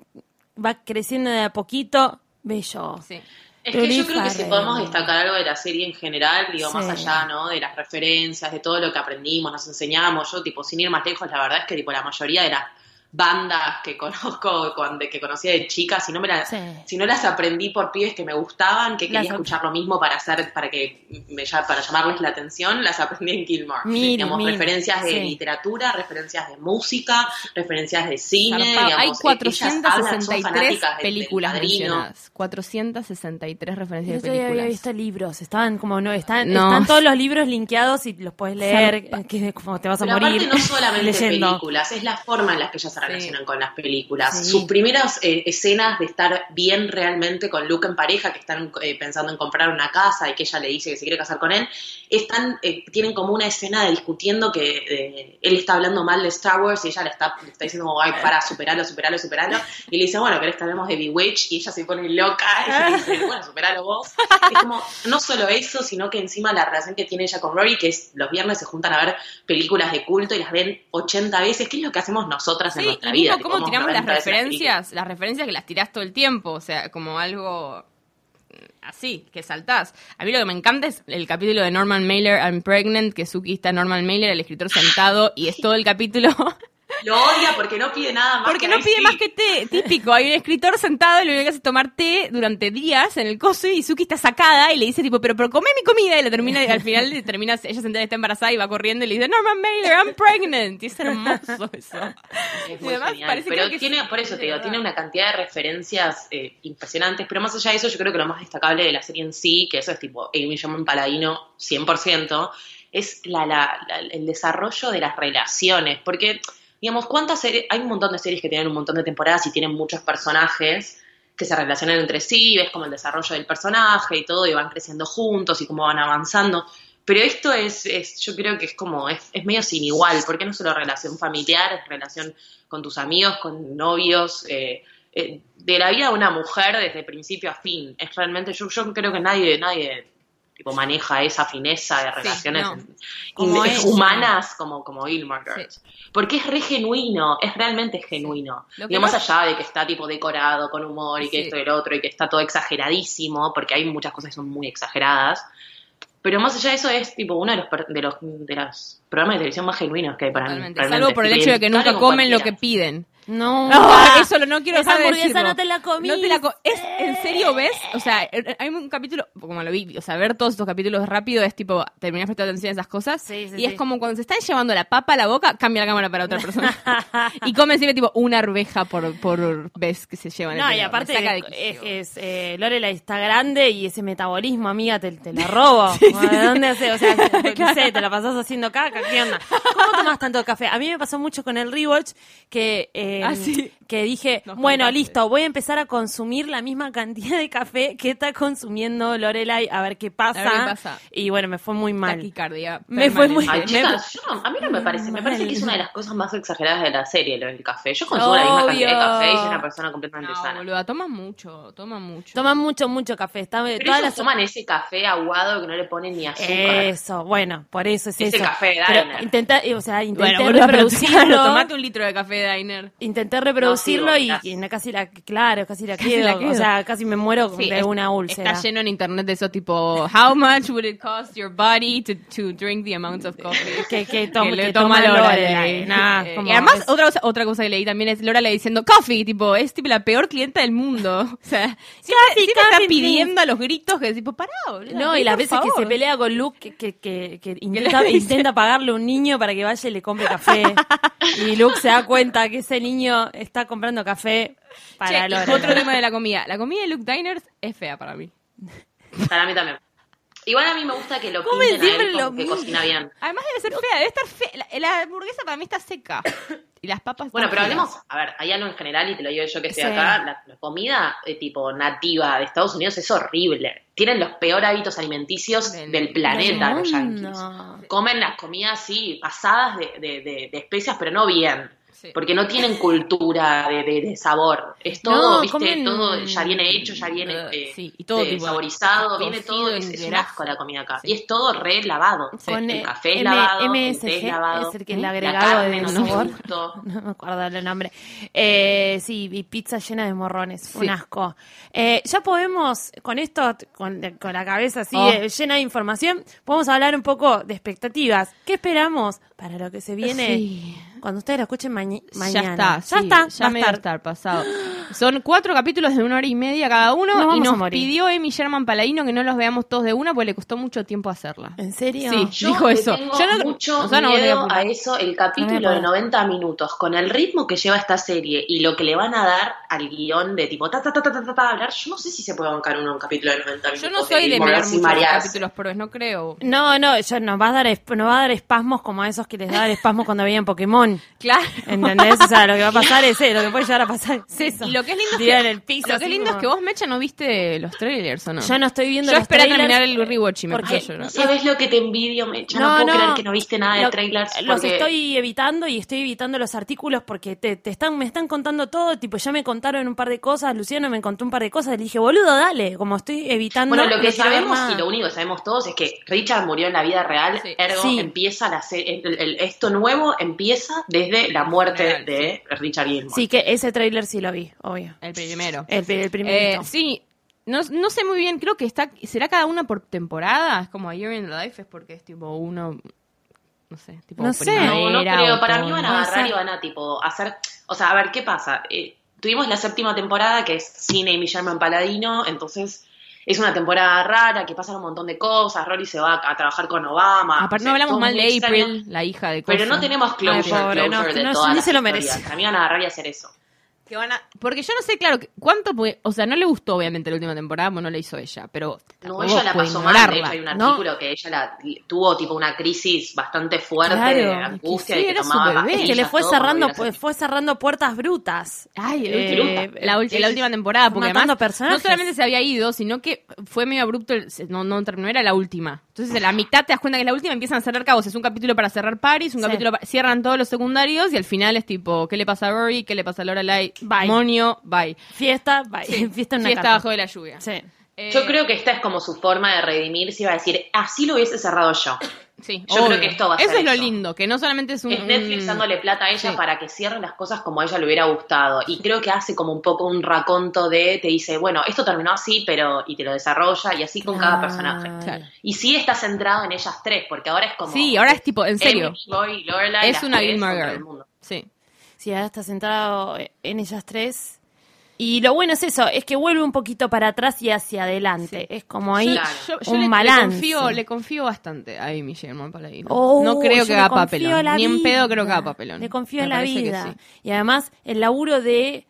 va creciendo de a poquito, bello. Sí. Es que yo creo que si podemos destacar algo de la serie en general, digo, más allá, ¿no? De las referencias, de todo lo que aprendimos, nos enseñamos, yo, tipo, sin ir más lejos, la verdad es que, tipo, la mayoría de las bandas que conozco, cuando, que conocía de chica, si no me las, Sí. si no las aprendí por pibes que me gustaban, que quería escuchar lo mismo para hacer, para que me para llamarles la atención, las aprendí en Gilmore. Mil, digamos, mil, referencias de sí. literatura, referencias de música, referencias de cine, digamos, Hay ellas hablan, son 463 fanáticas de- del películas mencionadas. 463 Yo referencias de todavía había películas. visto libros, estaban como no, están, No. están todos los libros linkeados y los puedes leer, Zarpa- que como te vas a Pero morir aparte no solamente leyendo. películas, es la forma en la que ellas se relacionan con las películas. Sí. Sus primeras eh, escenas de estar bien realmente con Luke en pareja, que están eh, pensando en comprar una casa y que ella le dice que se quiere casar con él, están, eh, tienen como una escena de discutiendo que eh, él está hablando mal de Star Wars y ella le está, le está diciendo, como, ay, para, superalo, superalo, superalo. Y le dice, bueno, ¿querés que hablemos de Bewitch? Y ella se pone loca y le dice, bueno, superalo vos. Es como, no solo eso, sino que encima la relación que tiene ella con Rory, que es los viernes se juntan a ver películas de culto y las ven 80 veces, que es lo que hacemos nosotras en Sí, nuestra y vida. mismo cómo tiramos las 90 veces referencias, las referencias que las tirás todo el tiempo, o sea, como algo así, que saltás. A mí lo que me encanta es el capítulo de Norman Mailer, I'm Pregnant, que Suki está Norman Mailer, el escritor sentado, y es todo el capítulo Lo odia porque no pide nada más. Porque que no pide sí. más que té, típico. Hay un escritor sentado y lo único que hace es tomar té durante días en el coso y Suki está sacada y le dice tipo, pero, pero come mi comida y le termina, y al final le termina, ella se entera que está embarazada y va corriendo y le dice, Norman Mailer, I'm pregnant. Y es hermoso eso. Es Y muy además genial. parece Pero que tiene, por eso te digo, tiene una cantidad de referencias eh, impresionantes. Pero más allá de eso, yo creo que lo más destacable de la serie en sí, que eso es tipo Amy Sherman Paladino 100%, es la, la- la- el desarrollo de las relaciones. Porque, digamos, ¿cuántas series? Hay un montón de series que tienen un montón de temporadas y tienen muchos personajes que se relacionan entre sí, ves como el desarrollo del personaje y todo, y van creciendo juntos y cómo van avanzando. Pero esto es, es yo creo que es como, es, es medio sin igual, porque no solo relación familiar, es relación con tus amigos, con novios, eh, eh, de la vida de una mujer desde principio a fin. Es realmente, yo, yo creo que nadie, nadie tipo maneja esa fineza de relaciones no. Como humanas como, como Gilmore Girls. Porque es re genuino, es realmente genuino. Que Digo, más allá de que está tipo decorado con humor y que Sí. esto y el otro y que está todo exageradísimo, porque hay muchas cosas que son muy exageradas. Pero más allá de eso es tipo uno de los, de los, de los programas de televisión más genuinos que hay para Totalmente. mí. Salvo por el hecho de que nunca comen lo que piden. No, No, eso lo no quiero Esa hamburguesa decirlo. no te la comí. No te la co- es en serio ves, o sea, er- hay un capítulo como lo vi, o sea, ver todos estos capítulos rápido es tipo terminar prestando atención a esas cosas Sí, sí, y sí. es como cuando se están llevando la papa a la boca, cambia la cámara para otra persona. y comen siempre tipo una arveja por por vez que se llevan. el No, y tenedor. aparte de es, eh, Lorelai está grande y ese metabolismo, amiga, te, te la robo. ¿De dónde hace? O sea, no sé, te la pasás haciendo caca, ¿qué onda? ¿Cómo tomás tanto café? A mí me pasó mucho con el rewatch que, eh, Ah, sí. Que dije, Nos bueno, contaste. listo, voy a empezar a consumir la misma cantidad de café que está consumiendo Lorelai, a ver qué pasa. A ver qué pasa. Y bueno, me fue muy mal. Taquicardia. Me fue muy- no- a mí no me parece, me parece que es una de las cosas más exageradas de la serie, lo del café. Yo consumo la misma cantidad de café y soy una persona completamente No, sana. boluda, toma mucho, toma mucho. Toman mucho, mucho café. Está, Pero todas ellos las toman ese café aguado que no le ponen ni azúcar. Eso, bueno, por eso es Ese eso. café de Diner. intenta, o sea, intenté bueno, reproducirlo. tomate un litro de café de Diner. Intenté reproducirlo No, y, casi la, claro, casi la Casi quedo. la quedo. O sea, casi me muero Sí, de es- una úlcera. Está lleno en internet de eso tipo, how much would it cost your body to, to drink the amount of coffee? Que- que toma- le que toma toma Lorelai. Nah, Eh, y además, es- otra, cosa, otra cosa que leí también es Lorelai diciendo coffee, tipo, es tipo la peor clienta del mundo. O sea, siempre, Coffee, siempre está pidiendo a los gritos que tipo, pará, boludo. No, y las veces que favor". se pelea con Luke, que, que, intenta, intenta pagarle un niño para que vaya y le compre café. y Luke se da cuenta que ese niño está comprando café para Che, y Lorelai. otro tema de la comida. La comida de Luke Diners es fea para mí. Para mí también. Igual a mí me gusta que lo Comen pinten a él como que mismo. cocina bien. Además debe ser fea, debe estar fea. La, la hamburguesa para mí está seca. Y las papas Bueno, pero feas. hablemos, a ver, hay algo en general y te lo digo yo que estoy Sí. acá, la, la comida eh, tipo nativa de Estados Unidos es horrible. Tienen los peores hábitos alimenticios Del- del, planeta del los yankees. Comen las comidas así, pasadas de, de, de- de especias, pero no bien. Sí. Porque no tienen cultura de, de- de sabor. Es todo, No, viste, comen- todo ya viene hecho, ya viene Uh, eh, sí, y todo eh, tipo saborizado, viene todo. Es, es un asco la comida acá. Sí. Y es todo re lavado. Sí. Con, El eh, café es M- lavado, el MSG té es lavado. es el que el La agregado de no sabor. tiene gusto. No me acuerdo el nombre. Eh, sí, y pizza llena de morrones. Un asco. Eh, ya podemos, con esto, con, con la cabeza así Oh. eh, llena de información, podemos hablar un poco de expectativas. ¿Qué esperamos para lo que se viene Sí. Cuando ustedes lo escuchen maña- Ya mañana? está, ya sí, está, ya va me estar. va a estar pasado. Son cuatro capítulos de una hora y media cada uno Nos y nos pidió Amy Sherman Paladino que no los veamos todos de una porque le costó mucho tiempo hacerla. ¿En serio? Sí. Yo Dijo eso. tengo Yo no- mucho o sea, no a miedo a eso, el No capítulo de poder. 90 minutos, con el ritmo que lleva esta serie y lo que le van a dar al guion de tipo ta ta ta ta ta ta, ta, hablar, yo no sé si se puede bancar uno un capítulo de 90 minutos. Yo no soy de mirar muchos capítulos vez, no creo. No, no, yo nos va a dar nos va a dar espasmos como a esos que les daban espasmos cuando veían Pokémon. Claro. ¿Entendés? O sea, lo que va a pasar es eso, lo que puede llegar a pasar es eso. Y lo que es lindo es que, en el piso. lo que es lindo es que vos, Mecha, no viste los trailers, ¿o no? Yo no estoy viendo Yo los esperé a trailers, terminar el rewatch y me porque- puse a llorar. No sabes lo que te envidio, Mecha. No, puedo creer que no viste nada de lo- trailers. Los estoy evitando y estoy evitando los artículos porque te, te están, me están contando todo, tipo, ya me contaron un par de cosas, Luciano me contó un par de cosas, le dije, boludo, dale, como estoy evitando. Bueno, lo que no sabemos y lo único que sabemos todos es que Richard murió en la vida real, Sí. ergo Sí. empieza la serie, el- el- esto nuevo empieza desde la muerte Real, de Richard Gilmore. Sí, que ese tráiler sí lo vi, obvio. El primero. El, el primerito. Eh, sí, no, no sé muy bien, creo que está será cada una por temporada, es como A Year in the Life, es porque es tipo uno no sé, tipo No sé. No, no creo. Para mí van a agarrar y van a tipo hacer. O sea, a ver qué pasa. Eh, tuvimos la séptima temporada que es cine y Sherman Paladino, entonces es una temporada rara que pasan un montón de cosas. Rory se va a, a trabajar con Obama. Aparte, sé, no hablamos mal de extraño. April, la hija de Pero no tenemos closure, Ay, pobre, closure no, de no, todas ni las se lo historias. merece. Para mí van a agarrar y hacer eso. Que van a- porque yo no sé, claro, cuánto puede, o sea, no le gustó obviamente la última temporada, pues no la hizo ella, pero No, ella la pasó mal. De hecho, hay un ¿no? artículo que ella la, tuvo tipo una crisis bastante fuerte Claro, de es que angustia sí, y que era su tomaba bebé. Es que le fue cerrando, pues, fue cerrando puertas brutas. Ay, el Eh, último- la, sí, la última temporada, porque matando además personajes. no solamente se había ido, sino que fue medio abrupto, el- se- no, no terminó, era la última. Entonces, en la mitad te das cuenta que es la última, empiezan a cerrar cabos. Es un capítulo para cerrar Paris, un Sí. capítulo para... Cierran todos los secundarios y al final es tipo, ¿qué le pasa a Rory? ¿Qué le pasa a Lorelai? Bye. Monio, bye. Fiesta, bye. fiesta en una Fiesta bajo de la lluvia. Sí. Eh, Yo creo que esta es como su forma de redimirse y va a decir, así lo hubiese cerrado yo. Sí, Yo creo que esto va a Eso ser es lo eso. lindo, que no solamente es un... Es Netflix un- dándole plata a ella Sí. para que cierre las cosas como a ella le hubiera gustado. Y creo que hace como un poco un raconto de, te dice, bueno, esto terminó así, pero, y te lo desarrolla, y así con cada personaje. Claro. Y sí está centrado en ellas tres, porque ahora es como... Sí, ahora es tipo, en serio. Emily, Roy, Lorelai, Es una contra Girl. Sí. Sí, ahora está centrado en ellas tres. Y lo bueno es eso, es que vuelve un poquito para atrás y hacia adelante. Es como ahí Claro. Yo, yo un le, le balance. confío, le confío bastante a Amy Sherman Paladino. Oh, no creo que haga papelón. Ni en pedo creo que haga papelón. Le confío Me en la vida. sí. Y además, el laburo de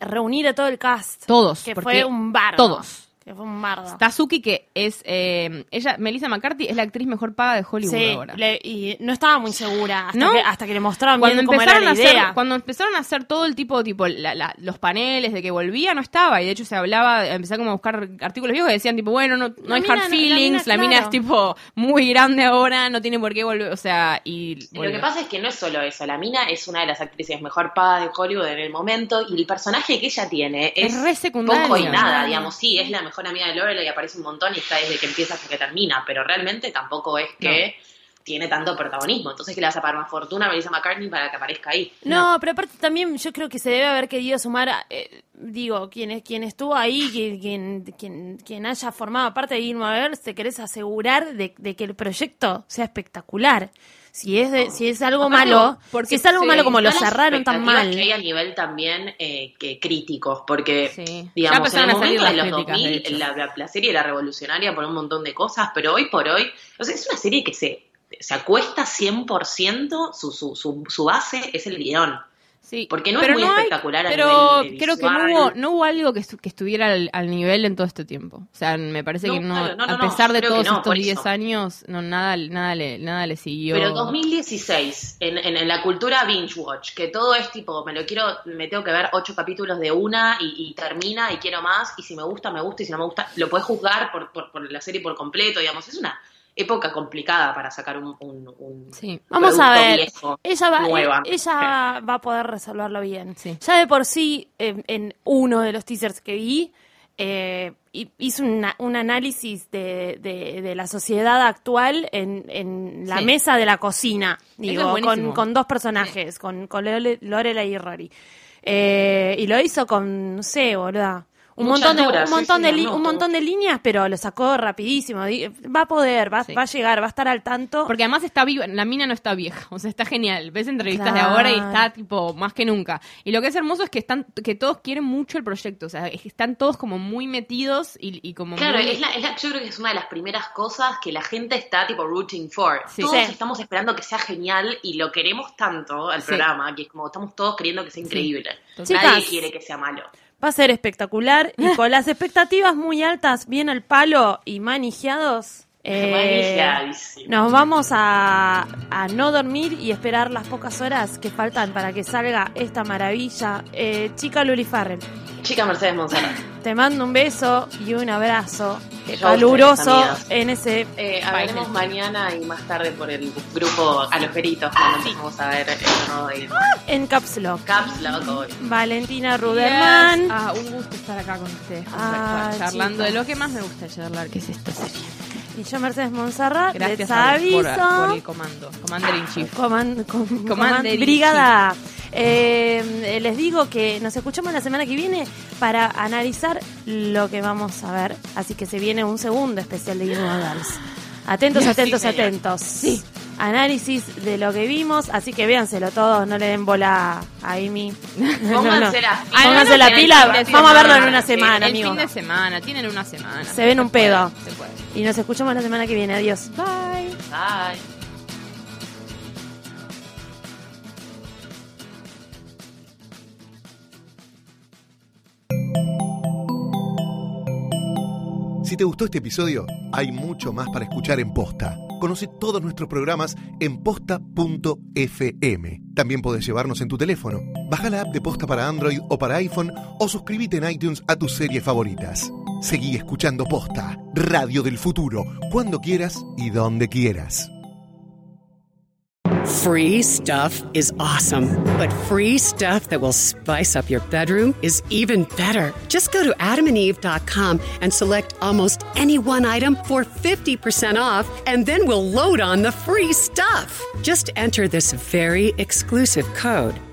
reunir a todo el cast. Todos, Que fue un bardo. todos. Que fue un bardo. Tazuki, que es. eh, ella, Melissa McCarthy, es la actriz mejor paga de Hollywood Sí, ahora. le- y no estaba muy segura hasta, ¿No? que, hasta que le mostraron cuando bien cómo era empezaron la a hacer cuando empezaron a hacer todo el tipo tipo la- la- los paneles de que volvía no estaba y de hecho se hablaba empezaba como a buscar artículos viejos que decían tipo bueno no, no hay mina hard no- la feelings la mina, es tipo muy grande ahora no tiene por qué volver o sea y Lo que pasa es que no es solo eso, la mina es una de las actrices mejor pagadas de Hollywood en el momento y el personaje que ella tiene es, Es re secundario. poco y nada, digamos, sí, es la mejor amiga de Lorelai y aparece un montón y está desde que empieza hasta que termina, pero realmente tampoco es que tiene tanto protagonismo, entonces que le vas a pagar más fortuna a Melissa McCartney para que aparezca ahí. No, pero aparte también yo creo que se debe haber querido sumar, a- eh, digo, quien, quien estuvo ahí, quien, quien, quien, quien haya formado parte de Gilmore Girls, te querés asegurar de, de que el proyecto sea espectacular. Si es, de- si es algo malo, porque si es algo sí, malo como lo cerraron tan mal. que hay a nivel también eh, que críticos, porque Sí. Digamos, en el momento de los críticas, de 2000 hecho. la, la- la serie era revolucionaria por un montón de cosas, pero hoy por hoy, o sea, es una serie que se, se acuesta 100%, su, su, su, su base es el guion. Sí, Porque no es pero muy hay- espectacular a pero nivel creo que no hubo, no hubo algo que, estu- que estuviera al, al nivel en todo este tiempo. O sea, me parece No, que no, claro, no, no, a no, pesar de todos no, estos por 10 eso. años, no nada, nada le, nada le siguió. Pero 2016, en, en, en la cultura binge watch, que todo es tipo, me lo quiero, me tengo que ver ocho capítulos de una y, y termina y quiero más, y si me gusta, me gusta, y si no me gusta, lo puedes juzgar por, por, por la serie por completo, digamos, es una época complicada para sacar un, un, un Sí. Vamos a producto ver, viejo, ella va, nueva. ella va a poder resolverlo bien. Sí. Ya de por sí, en, en uno de los teasers que vi, eh, hi- hizo una- un análisis de, de- de la sociedad actual en, en la Sí. mesa de la cocina, es digo, con, con dos personajes, con, con Lore- Lorelai y Rory. Eh, y lo hizo con, no sé, boluda. Un montón, de, un, montón sí, de no, li- no, un montón de líneas, pero lo sacó rapidísimo. Va a poder, va, Sí. va a llegar, va a estar al tanto. Porque además está viva, la mina no está vieja, o sea, está genial. Ves entrevistas Claro. de ahora y está tipo más que nunca. Y lo que es hermoso es que están, que todos quieren mucho el proyecto, o sea, es que están todos como muy metidos y, y como Claro, muy- es la, es la- yo creo que es una de las primeras cosas que la gente está tipo rooting for. Sí. Todos Sí. estamos esperando que sea genial y lo queremos tanto al Sí. programa, que es como estamos todos queriendo que sea increíble. Chicas. Nadie quiere que sea malo. Va a ser espectacular y con las expectativas muy altas, bien al palo y manijeados. eh, nos vamos a, a no dormir y esperar las pocas horas que faltan para que salga esta maravilla. Eh, chica Luli Farrell, Chica Mercedes Monserrat. te mando un beso y un abrazo Yo a ustedes, caluroso en ese. Eh, hablaremos mañana y más tarde por el grupo A los Peritos cuando empezamos a ver el nuevo de En Caps Lock. Caps Loco. Valentina Ruderman. Yes. Ah, un gusto estar acá con ustedes, Ah, charlando chicas. de lo que más me gusta charlar, que es esta serie. Y yo, Mercedes Monserrat, Gracias les aviso. por, por el comando. Commander in Chief. Coman- com- Commander coman- in Brigada. Eh, les digo que nos escuchamos la semana que viene para analizar lo que vamos a ver. Así que se viene un segundo especial de Gilmore Girls. Atentos, atentos, atentos. Sí. Análisis de lo que vimos, así que véanselo todos, no le den bola a Amy. Pónganse las pilas. Pónganse la el pila, vamos a verlo en una semana, el amigo. fin de semana, tienen una semana. Se ven un puede, pedo. se puede. Y nos escuchamos la semana que viene. Adiós. Bye. Bye. Si te gustó este episodio, hay mucho más para escuchar en Posta. Conoce todos nuestros programas en posta.fm. También podés llevarnos en tu teléfono. Baja la app de Posta para Android o para iPhone o suscríbete en iTunes a tus series favoritas. Seguí escuchando Posta, Radio del Futuro, cuando quieras y donde quieras. Free stuff is awesome, but free stuff that will spice up your bedroom is even better. Just go to adamandeve.com and select almost any one item for 50% off, and then we'll load on the free stuff. Just enter this very exclusive code,